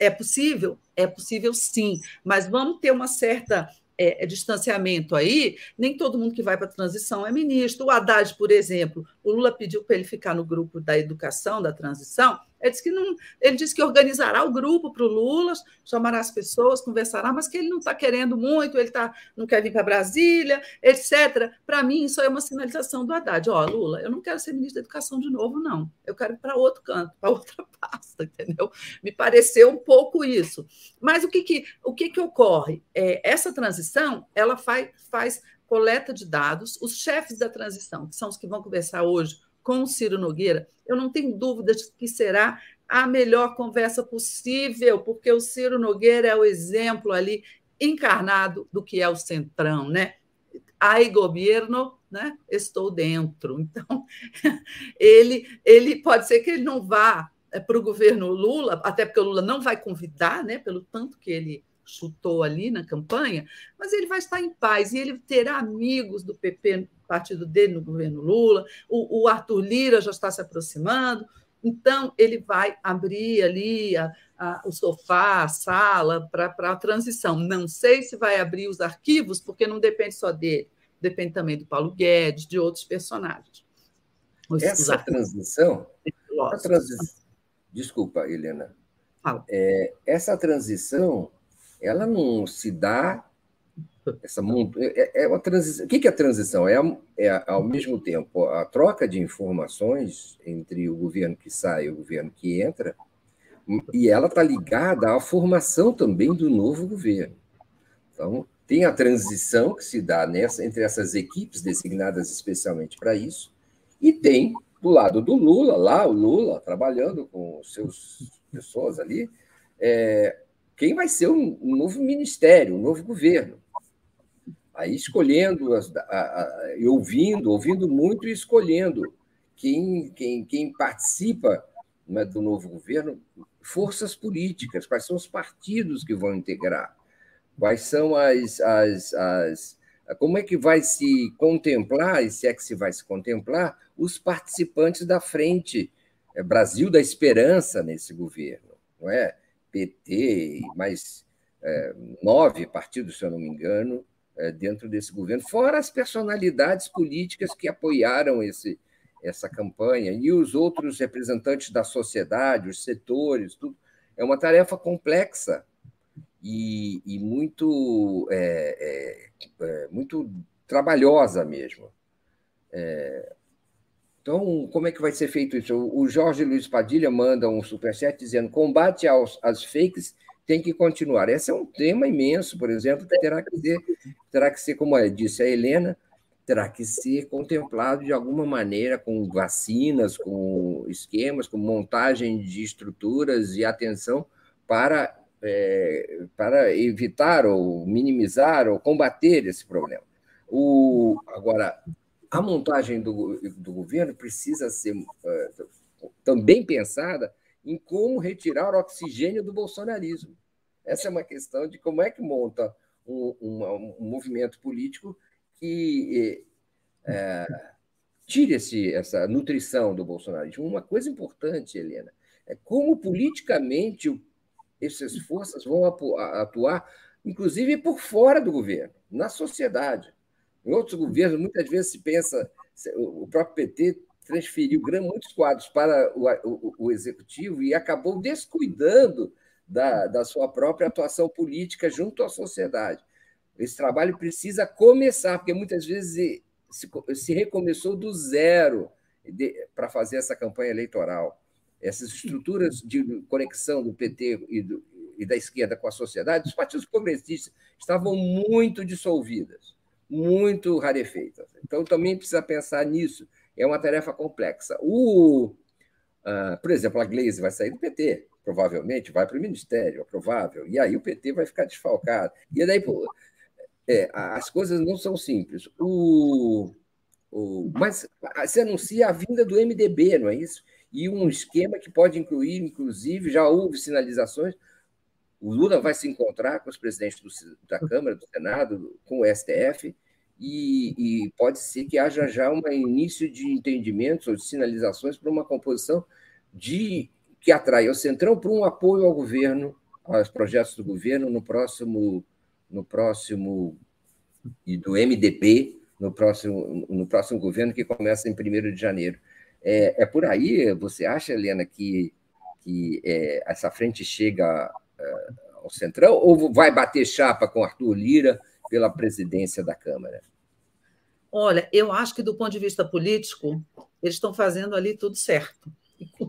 [SPEAKER 2] é possível? É possível sim, mas vamos ter uma certa é, distanciamento aí. Nem todo mundo que vai para a transição é ministro. O Haddad, por exemplo, o Lula pediu para ele ficar no grupo da educação, da transição, ele disse que, não, ele disse que organizará o grupo para o Lula, chamará as pessoas, conversará, mas que ele não está querendo muito, ele tá, não quer vir para Brasília, etc. Para mim, isso é uma sinalização do Haddad. Ó, oh, Lula, eu não quero ser ministro da Educação de novo, não. Eu quero ir para outro canto, para outra pasta, entendeu? Me pareceu um pouco isso. Mas o que, que, o que, que ocorre? É, essa transição ela faz, faz coleta de dados, os chefes da transição, que são os que vão conversar hoje com o Ciro Nogueira, eu não tenho dúvidas que será a melhor conversa possível, porque o Ciro Nogueira é o exemplo ali encarnado do que é o Centrão, né? Ai, governo, né? Estou dentro. Então, ele, ele pode ser que ele não vá é, para o governo Lula, até porque o Lula não vai convidar, né? Pelo tanto que ele chutou ali na campanha, mas ele vai estar em paz. E ele terá amigos do PP, partido dele no governo Lula, o, o Arthur Lira já está se aproximando, então ele vai abrir ali a, a, o sofá, a sala para a transição. Não sei se vai abrir os arquivos, porque não depende só dele, depende também do Paulo Guedes, de outros personagens.
[SPEAKER 1] Os, Essa os transição, desculpa, Helena, é, essa transição ela não se dá. Essa, é, é uma transição. O que é a transição? É, é, ao mesmo tempo, a troca de informações entre o governo que sai e o governo que entra, e ela está ligada à formação também do novo governo. Então, tem a transição que se dá nessa, entre essas equipes designadas especialmente para isso, e tem, do lado do Lula, lá o Lula trabalhando com seus pessoas ali, é, quem vai ser um, um novo ministério, um novo governo. Aí escolhendo, a, a, a, ouvindo, ouvindo muito e escolhendo quem, quem, quem participa né, do novo governo, forças políticas, quais são os partidos que vão integrar, quais são as, as, as como é que vai se contemplar, e se é que se vai se contemplar, os participantes da frente é, Brasil da Esperança nesse governo, não é? PT e mais é, nove partidos, se eu não me engano, é, dentro desse governo, fora as personalidades políticas que apoiaram esse, essa campanha e os outros representantes da sociedade, os setores, tudo. É uma tarefa complexa e, e muito, é, é, é muito trabalhosa mesmo. É, então, como é que vai ser feito isso? O Jorge Luiz Padilha manda um superchat dizendo combate aos, às fakes tem que continuar. Esse é um tema imenso, por exemplo, que terá que ser, terá que ser como disse a Helena, terá que ser contemplado de alguma maneira com vacinas, com esquemas, com montagem de estruturas e atenção para, é, para evitar ou minimizar ou combater esse problema. O, agora, a montagem do, do governo precisa ser uh, também pensada em como retirar o oxigênio do bolsonarismo. Essa é uma questão de como é que monta um, um, um movimento político que é, tire esse, essa nutrição do bolsonarismo. Uma coisa importante, Helena, é como politicamente essas forças vão atuar, inclusive por fora do governo, na sociedade. Em outros governos, muitas vezes se pensa, o próprio PT transferiu muitos quadros para o, o, o executivo e acabou descuidando da, da sua própria atuação política junto à sociedade. Esse trabalho precisa começar, porque muitas vezes se, se recomeçou do zero para fazer essa campanha eleitoral. Essas estruturas de conexão do PT e, do, e da esquerda com a sociedade, os partidos progressistas estavam muito dissolvidas, muito rarefeitas. Então, também precisa pensar nisso. É uma tarefa complexa. O, uh, por exemplo, a Gleisi vai sair do PT, provavelmente, vai para o Ministério, é provável, e aí o PT vai ficar desfalcado. E daí, pô, é, as coisas não são simples. O, o, mas se anuncia a vinda do MDB, não é isso? E um esquema que pode incluir, inclusive, já houve sinalizações. O Lula vai se encontrar com os presidentes do, da Câmara, do Senado, com o STF, e, e, pode ser que haja já um início de entendimentos ou de sinalizações para uma composição de que atrai o Centrão para um apoio ao governo, aos projetos do governo no próximo no próximo e do MDB no próximo, no próximo governo que começa em 1 de janeiro. É, é por aí, você acha, Helena, que, que é, essa frente chega é, ao Centrão ou vai bater chapa com Arthur Lira pela presidência da Câmara?
[SPEAKER 2] Olha, eu acho que do ponto de vista político, eles estão fazendo ali tudo certo.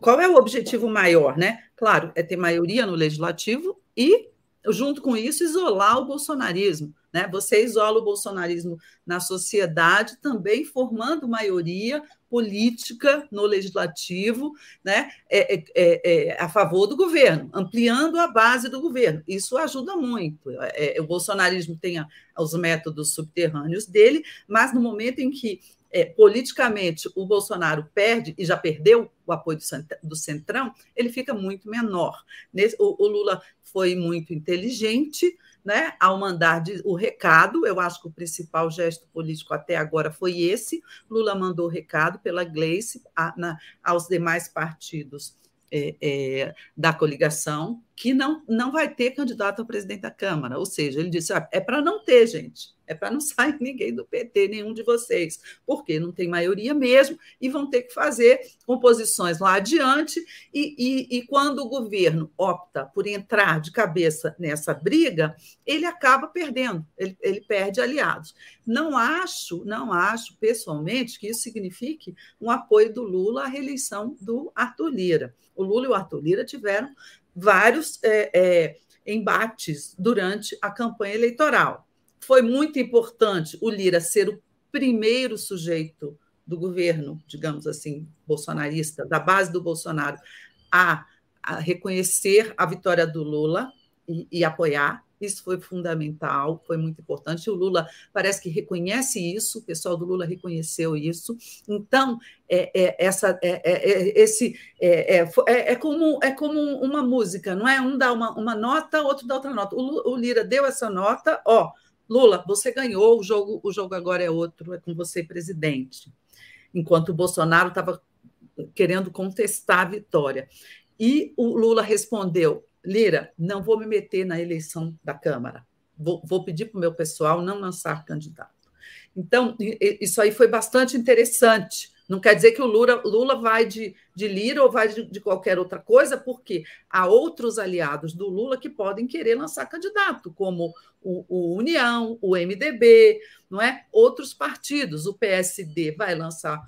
[SPEAKER 2] Qual é o objetivo maior, né? Claro, é ter maioria no legislativo e junto com isso, isolar o bolsonarismo. Né? Você isola o bolsonarismo na sociedade, também formando maioria política no legislativo né? É, é, é, é, a favor do governo, ampliando a base do governo. Isso ajuda muito. É, o bolsonarismo tem a, os métodos subterrâneos dele, mas no momento em que é, politicamente o Bolsonaro perde, e já perdeu o apoio do Centrão, ele fica muito menor. o, o Lula foi muito inteligente, né, ao mandar o recado, eu acho que o principal gesto político até agora foi esse. Lula mandou o recado pela Gleice a, na, aos demais partidos é, é, da coligação que não, não vai ter candidato a presidente da Câmara. Ou seja, ele disse: ah, é para não ter, gente, é para não sair ninguém do PT, nenhum de vocês, porque não tem maioria mesmo e vão ter que fazer composições lá adiante. E, e, e quando o governo opta por entrar de cabeça nessa briga, ele acaba perdendo, ele, ele perde aliados. Não acho, não acho pessoalmente que isso signifique um apoio do Lula à reeleição do Arthur Lira. O Lula e o Arthur Lira tiveram vários é, é, embates durante a campanha eleitoral. Foi muito importante o Lira ser o primeiro sujeito do governo, digamos assim, bolsonarista, da base do Bolsonaro, a, a reconhecer a vitória do Lula e, e, apoiar, Isso foi fundamental, foi muito importante. O Lula parece que reconhece isso, o pessoal do Lula reconheceu isso. Então, é, é essa, é, é, é esse, é, é, é, como, é como uma música, não é? Um dá uma, uma nota, outro dá outra nota. O, o Lira deu essa nota, ó, Lula, você ganhou, o jogo, o jogo agora é outro, é com você, presidente. Enquanto o Bolsonaro estava querendo contestar a vitória. E o Lula respondeu: Lira, não vou me meter na eleição da Câmara. Vou, vou pedir para o meu pessoal não lançar candidato. Então, isso aí foi bastante interessante. Não quer dizer que o Lula, Lula vai de, de Lira ou vai de, de, qualquer outra coisa, porque há outros aliados do Lula que podem querer lançar candidato, como o, o União, o MDB, não é? Outros partidos. O PSD vai lançar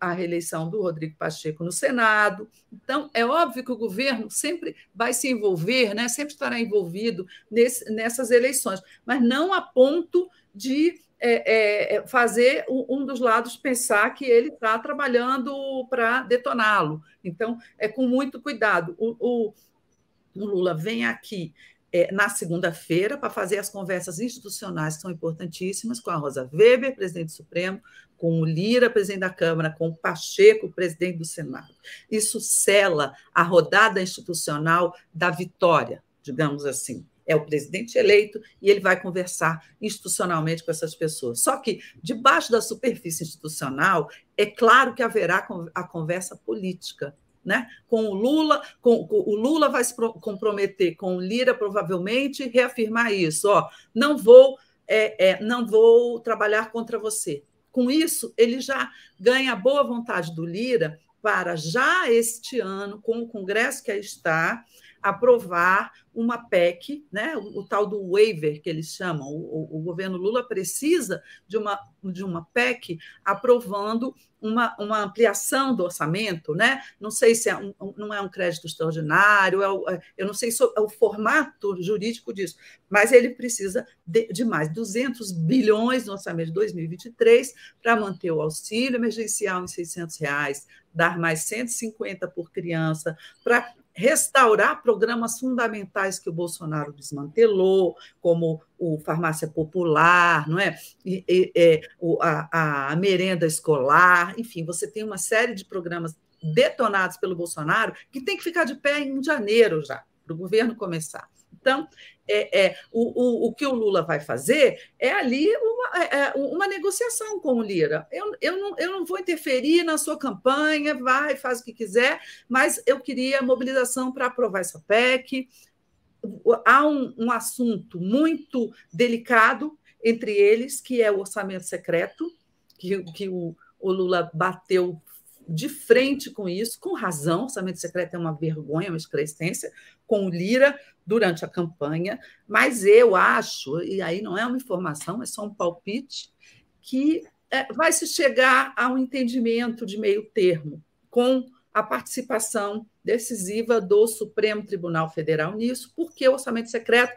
[SPEAKER 2] a reeleição do Rodrigo Pacheco no Senado. Então, é óbvio que o governo sempre vai se envolver, né? sempre estará envolvido nesse, nessas eleições, mas não a ponto de é, é, fazer um dos lados pensar que ele está trabalhando para detoná-lo. Então, é com muito cuidado. O, o, o Lula vem aqui é, na segunda-feira para fazer as conversas institucionais que são importantíssimas com a Rosa Weber, presidente do Supremo, com o Lira, presidente da Câmara, com o Pacheco, presidente do Senado. Isso sela a rodada institucional da vitória, digamos assim. É o presidente eleito e ele vai conversar institucionalmente com essas pessoas. Só que, debaixo da superfície institucional, é claro que haverá a conversa política né? Com o Lula, com, com, o Lula vai se comprometer com o Lira provavelmente reafirmar isso, ó, não vou é, é, não vou trabalhar contra você. Com isso, ele já ganha a boa vontade do Lira para já este ano, com o Congresso que aí está, aprovar uma PEC, né, o, o, tal do waiver que eles chamam. O, o, governo Lula precisa de uma, de uma PEC aprovando uma, uma ampliação do orçamento, né? Não sei se é um, não é um crédito extraordinário, é é, eu não sei se é o formato jurídico disso, mas ele precisa de, de mais 200 bilhões no orçamento de 2023 para manter o auxílio emergencial em 600 reais, dar mais 150 por criança, para restaurar programas fundamentais que o Bolsonaro desmantelou, como o farmácia popular, não é? E, e, é a, a merenda escolar, enfim, você tem uma série de programas detonados pelo Bolsonaro que tem que ficar de pé em janeiro já, para o governo começar. Então, é, é, o, o, o que o Lula vai fazer é ali uma, é, é, uma negociação com o Lira. Eu, eu, não, eu não vou interferir na sua campanha, vai, faz o que quiser, mas eu queria mobilização para aprovar essa PEC. Há um, um assunto muito delicado entre eles, que é o orçamento secreto, que, que o, o Lula bateu de frente com isso, com razão, o orçamento secreto é uma vergonha, uma excrescência, com o Lira durante a campanha, mas eu acho, e aí não é uma informação, é só um palpite, que é, vai se chegar a um entendimento de meio termo com a participação decisiva do Supremo Tribunal Federal nisso, porque o orçamento secreto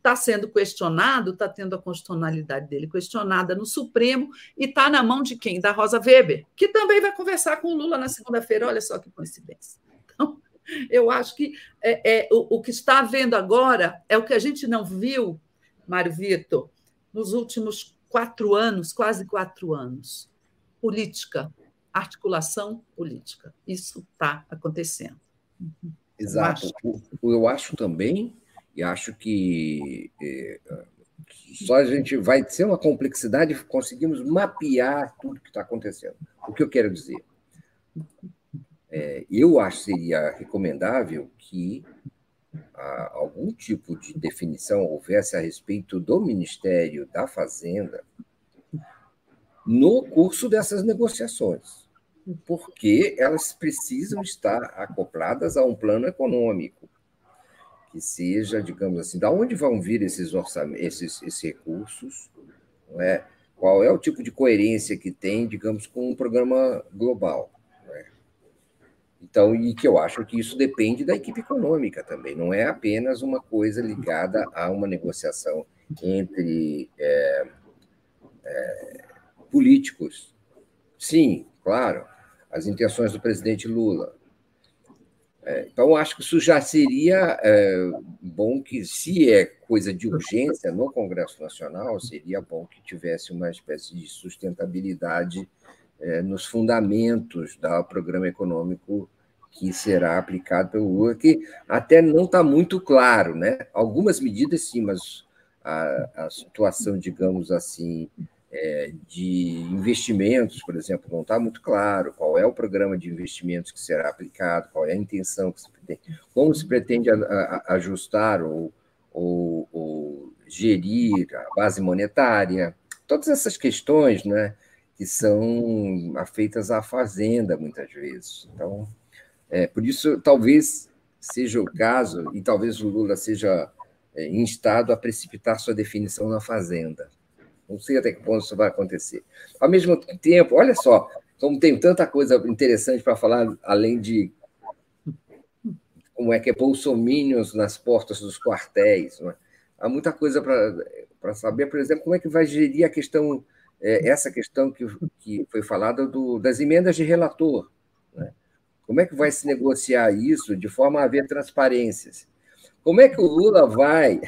[SPEAKER 2] está sendo questionado, está tendo a constitucionalidade dele questionada no Supremo e está na mão de quem? Da Rosa Weber, que também vai conversar com o Lula na segunda-feira. Olha só que coincidência. Então, eu acho que é, é o, o, que está havendo agora é o que a gente não viu, Mário Vitor, nos últimos quatro anos, quase quatro anos. Política, articulação política. Isso está acontecendo.
[SPEAKER 1] Exato. Eu acho, eu acho também e acho que é, só a gente vai ser uma complexidade conseguimos mapear tudo que está acontecendo. O que eu quero dizer? É, eu acho seria recomendável que a, algum tipo de definição houvesse a respeito do Ministério da Fazenda no curso dessas negociações, porque elas precisam estar acopladas a um plano econômico que seja, digamos assim, da onde vão vir esses esses, esses recursos, não é? Qual é o tipo de coerência que tem, digamos, com um programa global? É? Então, e que eu acho que isso depende da equipe econômica também, não é apenas uma coisa ligada a uma negociação entre é, é, políticos. Sim, claro, as intenções do presidente Lula, então, acho que isso já seria é, bom que, se é coisa de urgência no Congresso Nacional, seria bom que tivesse uma espécie de sustentabilidade é, nos fundamentos do programa econômico que será aplicado pelo Lula, que até não está muito claro. Né? Algumas medidas, sim, mas a, a situação, digamos assim, é, de investimentos, por exemplo, não está muito claro qual é o programa de investimentos que será aplicado, qual é a intenção que se pretende, como se pretende a, a, ajustar ou, ou, ou, gerir a base monetária, todas essas questões né, que são afeitas à fazenda, muitas vezes. Então, é, por isso, talvez seja o caso, e talvez o Lula seja é, instado a precipitar sua definição na fazenda. Não sei até que ponto isso vai acontecer. Ao mesmo tempo, olha só, como tem tanta coisa interessante para falar, além de como é que é bolsominions nas portas dos quartéis. É? Há muita coisa para saber, por exemplo, como é que vai gerir a questão, é, essa questão que, que foi falada do, das emendas de relator. Né? Como é que vai se negociar isso de forma a haver transparências? Como é que o Lula vai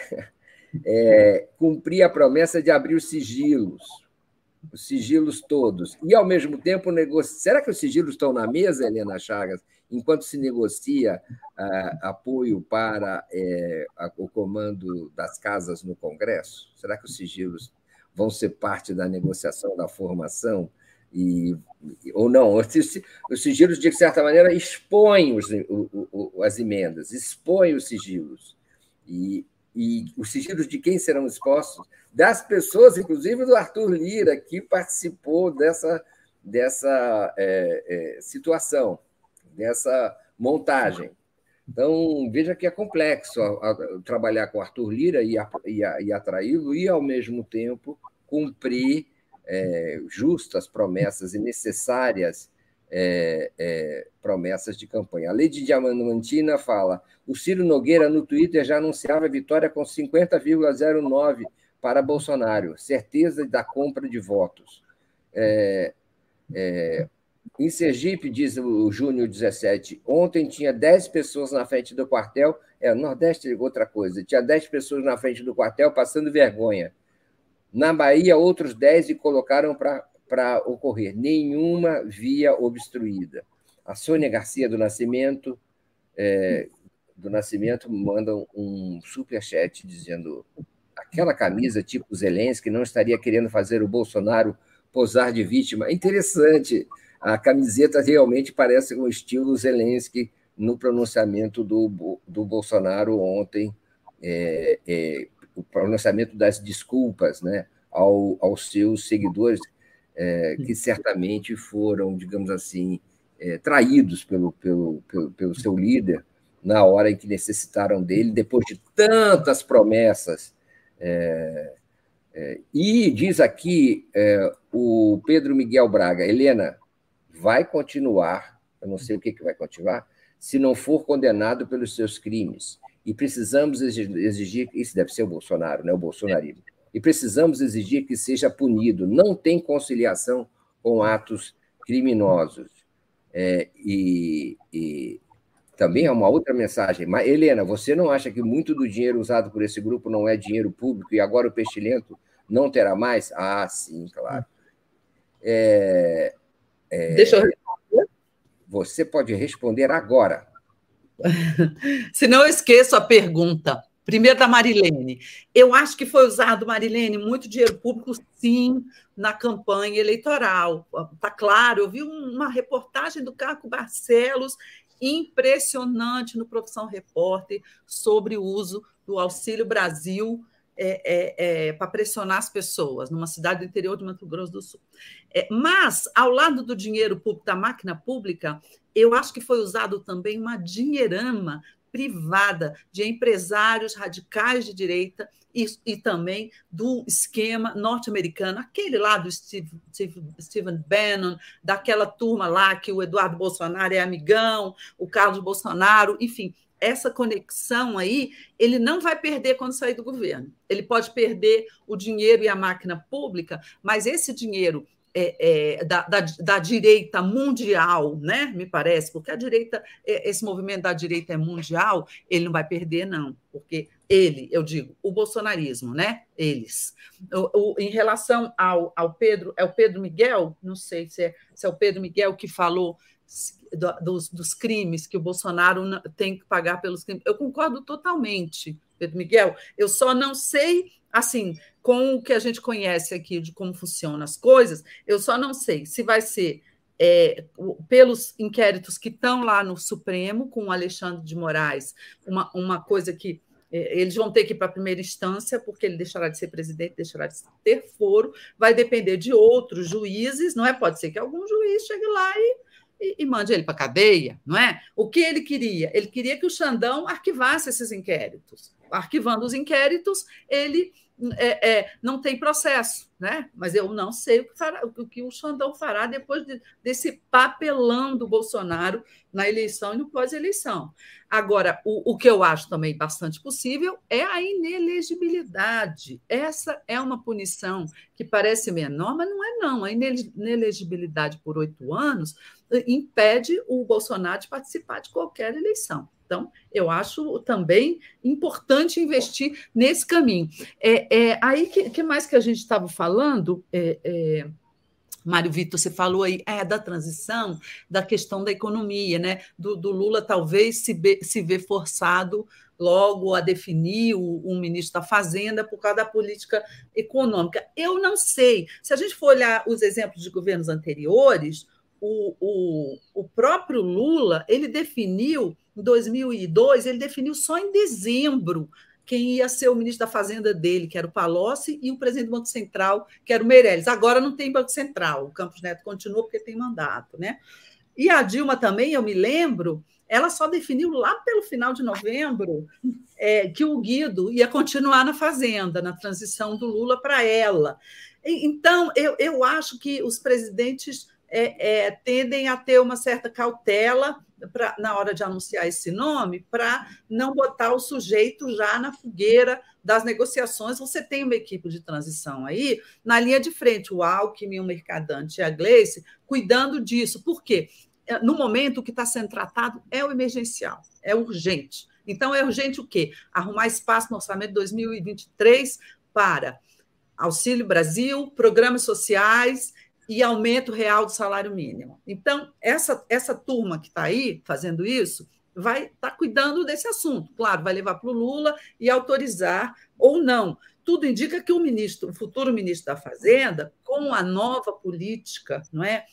[SPEAKER 1] é, cumprir a promessa de abrir os sigilos, os sigilos todos, e, ao mesmo tempo, negociar. Será que os sigilos estão na mesa, Helena Chagas, enquanto se negocia ah, apoio para é, a, o comando das casas no Congresso? Será que os sigilos vão ser parte da negociação da formação? E, ou não, os sigilos, de certa maneira, expõem os, o, o, as emendas, expõem os sigilos. E, e os sigilos de quem serão expostos? Das pessoas, inclusive do Arthur Lira, que participou dessa, dessa é, é, situação, dessa montagem. Então, veja que é complexo a, a, trabalhar com Arthur Lira e, e, e atraí-lo, e, ao mesmo tempo, cumprir é, justas promessas e necessárias é, é, promessas de campanha. A lei de Diamantina fala: o Ciro Nogueira no Twitter já anunciava vitória com 50,09 para Bolsonaro, certeza da compra de votos. É, é, em Sergipe, diz o Júnior 17, ontem tinha 10 pessoas na frente do quartel. É, Nordeste outra coisa. Tinha 10 pessoas na frente do quartel passando vergonha. Na Bahia, outros 10 e colocaram para para ocorrer, nenhuma via obstruída. A Sônia Garcia do Nascimento, é, do Nascimento manda um superchat dizendo aquela camisa tipo Zelensky não estaria querendo fazer o Bolsonaro posar de vítima. Interessante, a camiseta realmente parece o estilo Zelensky no pronunciamento do, do Bolsonaro ontem, é, é, o pronunciamento das desculpas né, ao, aos seus seguidores, é, que certamente foram, digamos assim, é, traídos pelo, pelo, pelo, pelo, seu líder na hora em que necessitaram dele, depois de tantas promessas. É, é e diz aqui é, o Pedro Miguel Braga, Helena, vai continuar, eu não sei o que, que vai continuar, se não for condenado pelos seus crimes. E precisamos exigir, isso deve ser o Bolsonaro, né, o bolsonarismo, e precisamos exigir que seja punido. Não tem conciliação com atos criminosos. É, e, e, também é uma outra mensagem. Mas, Helena, você não acha que muito do dinheiro usado por esse grupo não é dinheiro público e agora o pestilento não terá mais? Ah, sim, claro. É,
[SPEAKER 2] é, Deixa eu responder.
[SPEAKER 1] Você pode responder agora.
[SPEAKER 2] Se não esqueço a pergunta. Primeiro da Marilene. Eu acho que foi usado, Marilene, muito dinheiro público, sim, na campanha eleitoral. Está claro, eu vi uma reportagem do Caco Barcelos impressionante no Profissão Repórter sobre o uso do Auxílio Brasil é, é, é, para pressionar as pessoas numa cidade do interior de Mato Grosso do Sul. É, mas, ao lado do dinheiro público, da máquina pública, eu acho que foi usado também uma dinheirama privada de empresários radicais de direita e, e também do esquema norte-americano, aquele lá do Steve, Steve, Stephen Bannon, daquela turma lá que o Eduardo Bolsonaro é amigão, o Carlos Bolsonaro, enfim, essa conexão aí, ele não vai perder quando sair do governo. Ele pode perder o dinheiro e a máquina pública, mas esse dinheiro é, é, da, da, da, direita mundial, né? Me parece, porque a direita, é, esse movimento da direita é mundial, ele não vai perder, não, porque ele, eu digo, o bolsonarismo, né? Eles. O, o, em relação ao, ao Pedro, é o Pedro Miguel, não sei se é, se é o Pedro Miguel que falou do, dos, dos crimes que o Bolsonaro tem que pagar pelos crimes. Eu concordo totalmente, Pedro Miguel. Eu só não sei, assim, com o que a gente conhece aqui de como funcionam as coisas, eu só não sei se vai ser é, pelos inquéritos que estão lá no Supremo, com o Alexandre de Moraes, uma, uma coisa que é, eles vão ter que ir para a primeira instância, porque ele deixará de ser presidente, deixará de ter foro, vai depender de outros juízes, não é? Pode ser que algum juiz chegue lá e, e, e mande ele para a cadeia, não é? O que ele queria? Ele queria que o Xandão arquivasse esses inquéritos. Arquivando os inquéritos, ele é, é, não tem processo, né? Mas eu não sei o que, fará, o, que o Xandão fará depois de, desse papelão do Bolsonaro na eleição e no pós-eleição. Agora, o, o que eu acho também bastante possível é a inelegibilidade. Essa é uma punição que parece menor, mas não é não. A inelegibilidade por oito anos eh, impede o Bolsonaro de participar de qualquer eleição. Então, eu acho também importante investir nesse caminho. É, é aí que, que mais que a gente estava falando? É, é, Mário Vitor, você falou aí é, da transição, da questão da economia, né? Do, do Lula talvez se, be, se ver forçado logo a definir o, um ministro da Fazenda por causa da política econômica. Eu não sei. Se a gente for olhar os exemplos de governos anteriores, o, o, o próprio Lula ele definiu em 2002, ele definiu só em dezembro quem ia ser o ministro da Fazenda dele, que era o Palocci, e o presidente do Banco Central, que era o Meirelles. Agora não tem Banco Central, o Campos Neto continua porque tem mandato. Né? E a Dilma também, eu me lembro, ela só definiu lá pelo final de novembro é, que o Guido ia continuar na Fazenda, na transição do Lula para ela. Então, eu, eu acho que os presidentes é, é, tendem a ter uma certa cautela pra, na hora de anunciar esse nome, para não botar o sujeito já na fogueira das negociações. Você tem uma equipe de transição aí na linha de frente, o Alckmin, o Mercadante e a Gleice, cuidando disso. Por quê? É, no momento, o que está sendo tratado é o emergencial, é urgente. Então, é urgente o quê? Arrumar espaço no orçamento de 2023 para Auxílio Brasil, programas sociais e aumento real do salário mínimo. Então, essa, essa turma que está aí fazendo isso vai estar tá cuidando desse assunto. Claro, vai levar para o Lula e autorizar ou não. Tudo indica que o ministro, o futuro ministro da Fazenda, com a nova política, não é?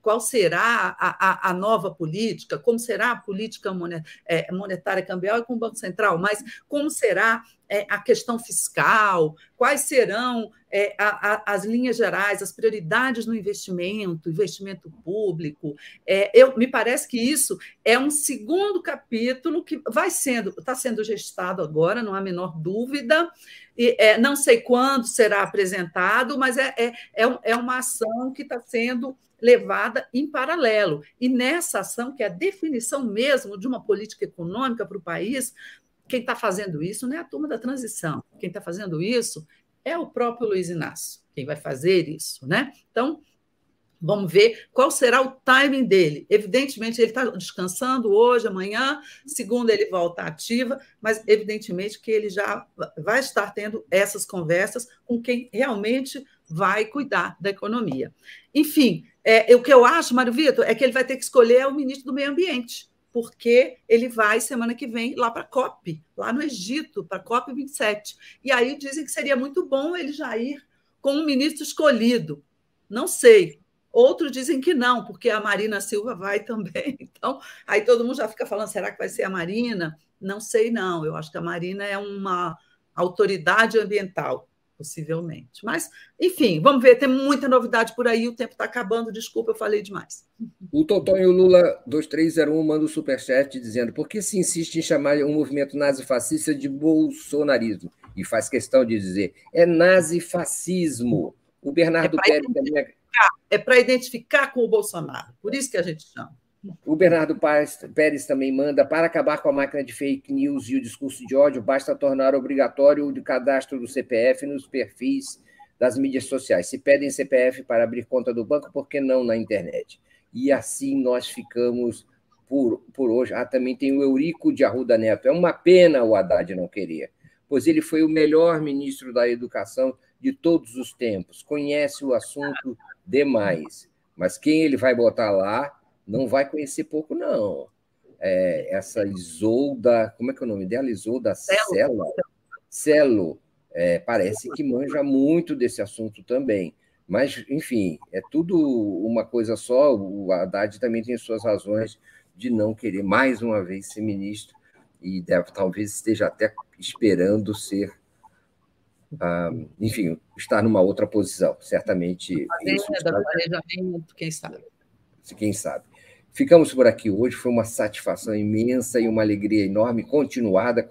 [SPEAKER 2] qual será a, a, a, nova política, como será a política é, monetária cambial e com o Banco Central, mas como será é, a questão fiscal, quais serão é, as linhas gerais, as prioridades no investimento, investimento público. Eu, me parece que isso é um segundo capítulo que vai sendo, está sendo gestado agora, não há a menor dúvida. E, é, não sei quando será apresentado, mas é, é, é, é uma ação que está sendo levada em paralelo. E nessa ação, que é a definição mesmo de uma política econômica para o país, quem está fazendo isso não é a turma da transição. Quem está fazendo isso é o próprio Luiz Inácio, quem vai fazer isso. Né? Então, Vamos ver qual será o timing dele. Evidentemente, ele está descansando hoje, amanhã, segunda ele volta ativa, mas evidentemente que ele já vai estar tendo essas conversas com quem realmente vai cuidar da economia. Enfim, é, o que eu acho, Mário Vitor, é que ele vai ter que escolher o ministro do Meio Ambiente, porque ele vai, semana que vem, lá para a COP, lá no Egito, para a COP 27. E aí dizem que seria muito bom ele já ir com um ministro escolhido. Não sei. Outros dizem que não, porque a Marina Silva vai também. Então, aí todo mundo já fica falando: será que vai ser a Marina? Não sei, não. Eu acho que a Marina é uma autoridade ambiental possivelmente. Mas, enfim, vamos ver, tem muita novidade por aí, o tempo está acabando, desculpa, eu falei demais.
[SPEAKER 1] O Totonho Lula 2301 manda o um superchat dizendo por que se insiste em chamar um movimento nazifascista de bolsonarismo? E faz questão de dizer, é nazifascismo. O Bernardo é Pérez também...
[SPEAKER 2] É para identificar com o Bolsonaro, por isso que a gente chama.
[SPEAKER 1] O Bernardo Pérez também manda: para acabar com a máquina de fake news e o discurso de ódio, basta tornar obrigatório o cadastro do CPF nos perfis das mídias sociais. Se pedem CPF para abrir conta do banco, por que não na internet? E assim nós ficamos por, por hoje. Ah, também tem o Eurico de Arruda Neto. É uma pena o Haddad não querer, pois ele foi o melhor ministro da educação de todos os tempos, conhece o assunto demais. Mas quem ele vai botar lá não vai conhecer pouco, não. É, essa Isolda, como é que é o nome dela? Isolda Celo. Celo. É, parece que manja muito desse assunto também. Mas, enfim, é tudo uma coisa só. O Haddad também tem suas razões de não querer mais uma vez ser ministro e deve, talvez esteja até esperando ser, ah, enfim, estar numa outra posição. Certamente.
[SPEAKER 2] Planejamento, quem sabe.
[SPEAKER 1] Quem sabe. Ficamos por aqui hoje. Foi uma satisfação imensa e uma alegria enorme continuada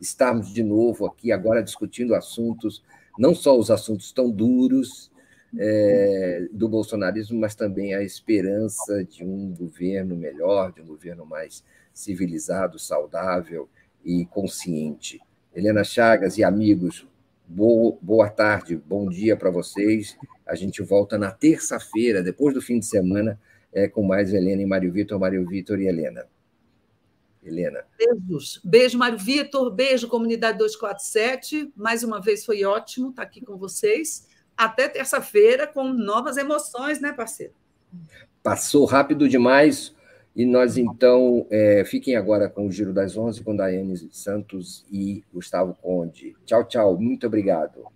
[SPEAKER 1] estarmos de novo aqui agora discutindo assuntos, não só os assuntos tão duros é, do bolsonarismo, mas também a esperança de um governo melhor, de um governo mais civilizado, saudável e consciente. Helena Chagas e amigos, boa, boa tarde, bom dia para vocês. A gente volta na terça-feira, depois do fim de semana, é, com mais Helena e Mário Vitor, Mário Vitor e Helena. Helena.
[SPEAKER 2] Beijos. Beijo, Mário Vitor. Beijo, Comunidade 247. Mais uma vez foi ótimo estar aqui com vocês. Até terça-feira com novas emoções, né, parceiro?
[SPEAKER 1] Passou rápido demais. E nós, então, é, fiquem agora com o Giro das Onze, com Daiane Santos e Gustavo Conde. Tchau, tchau. Muito obrigado.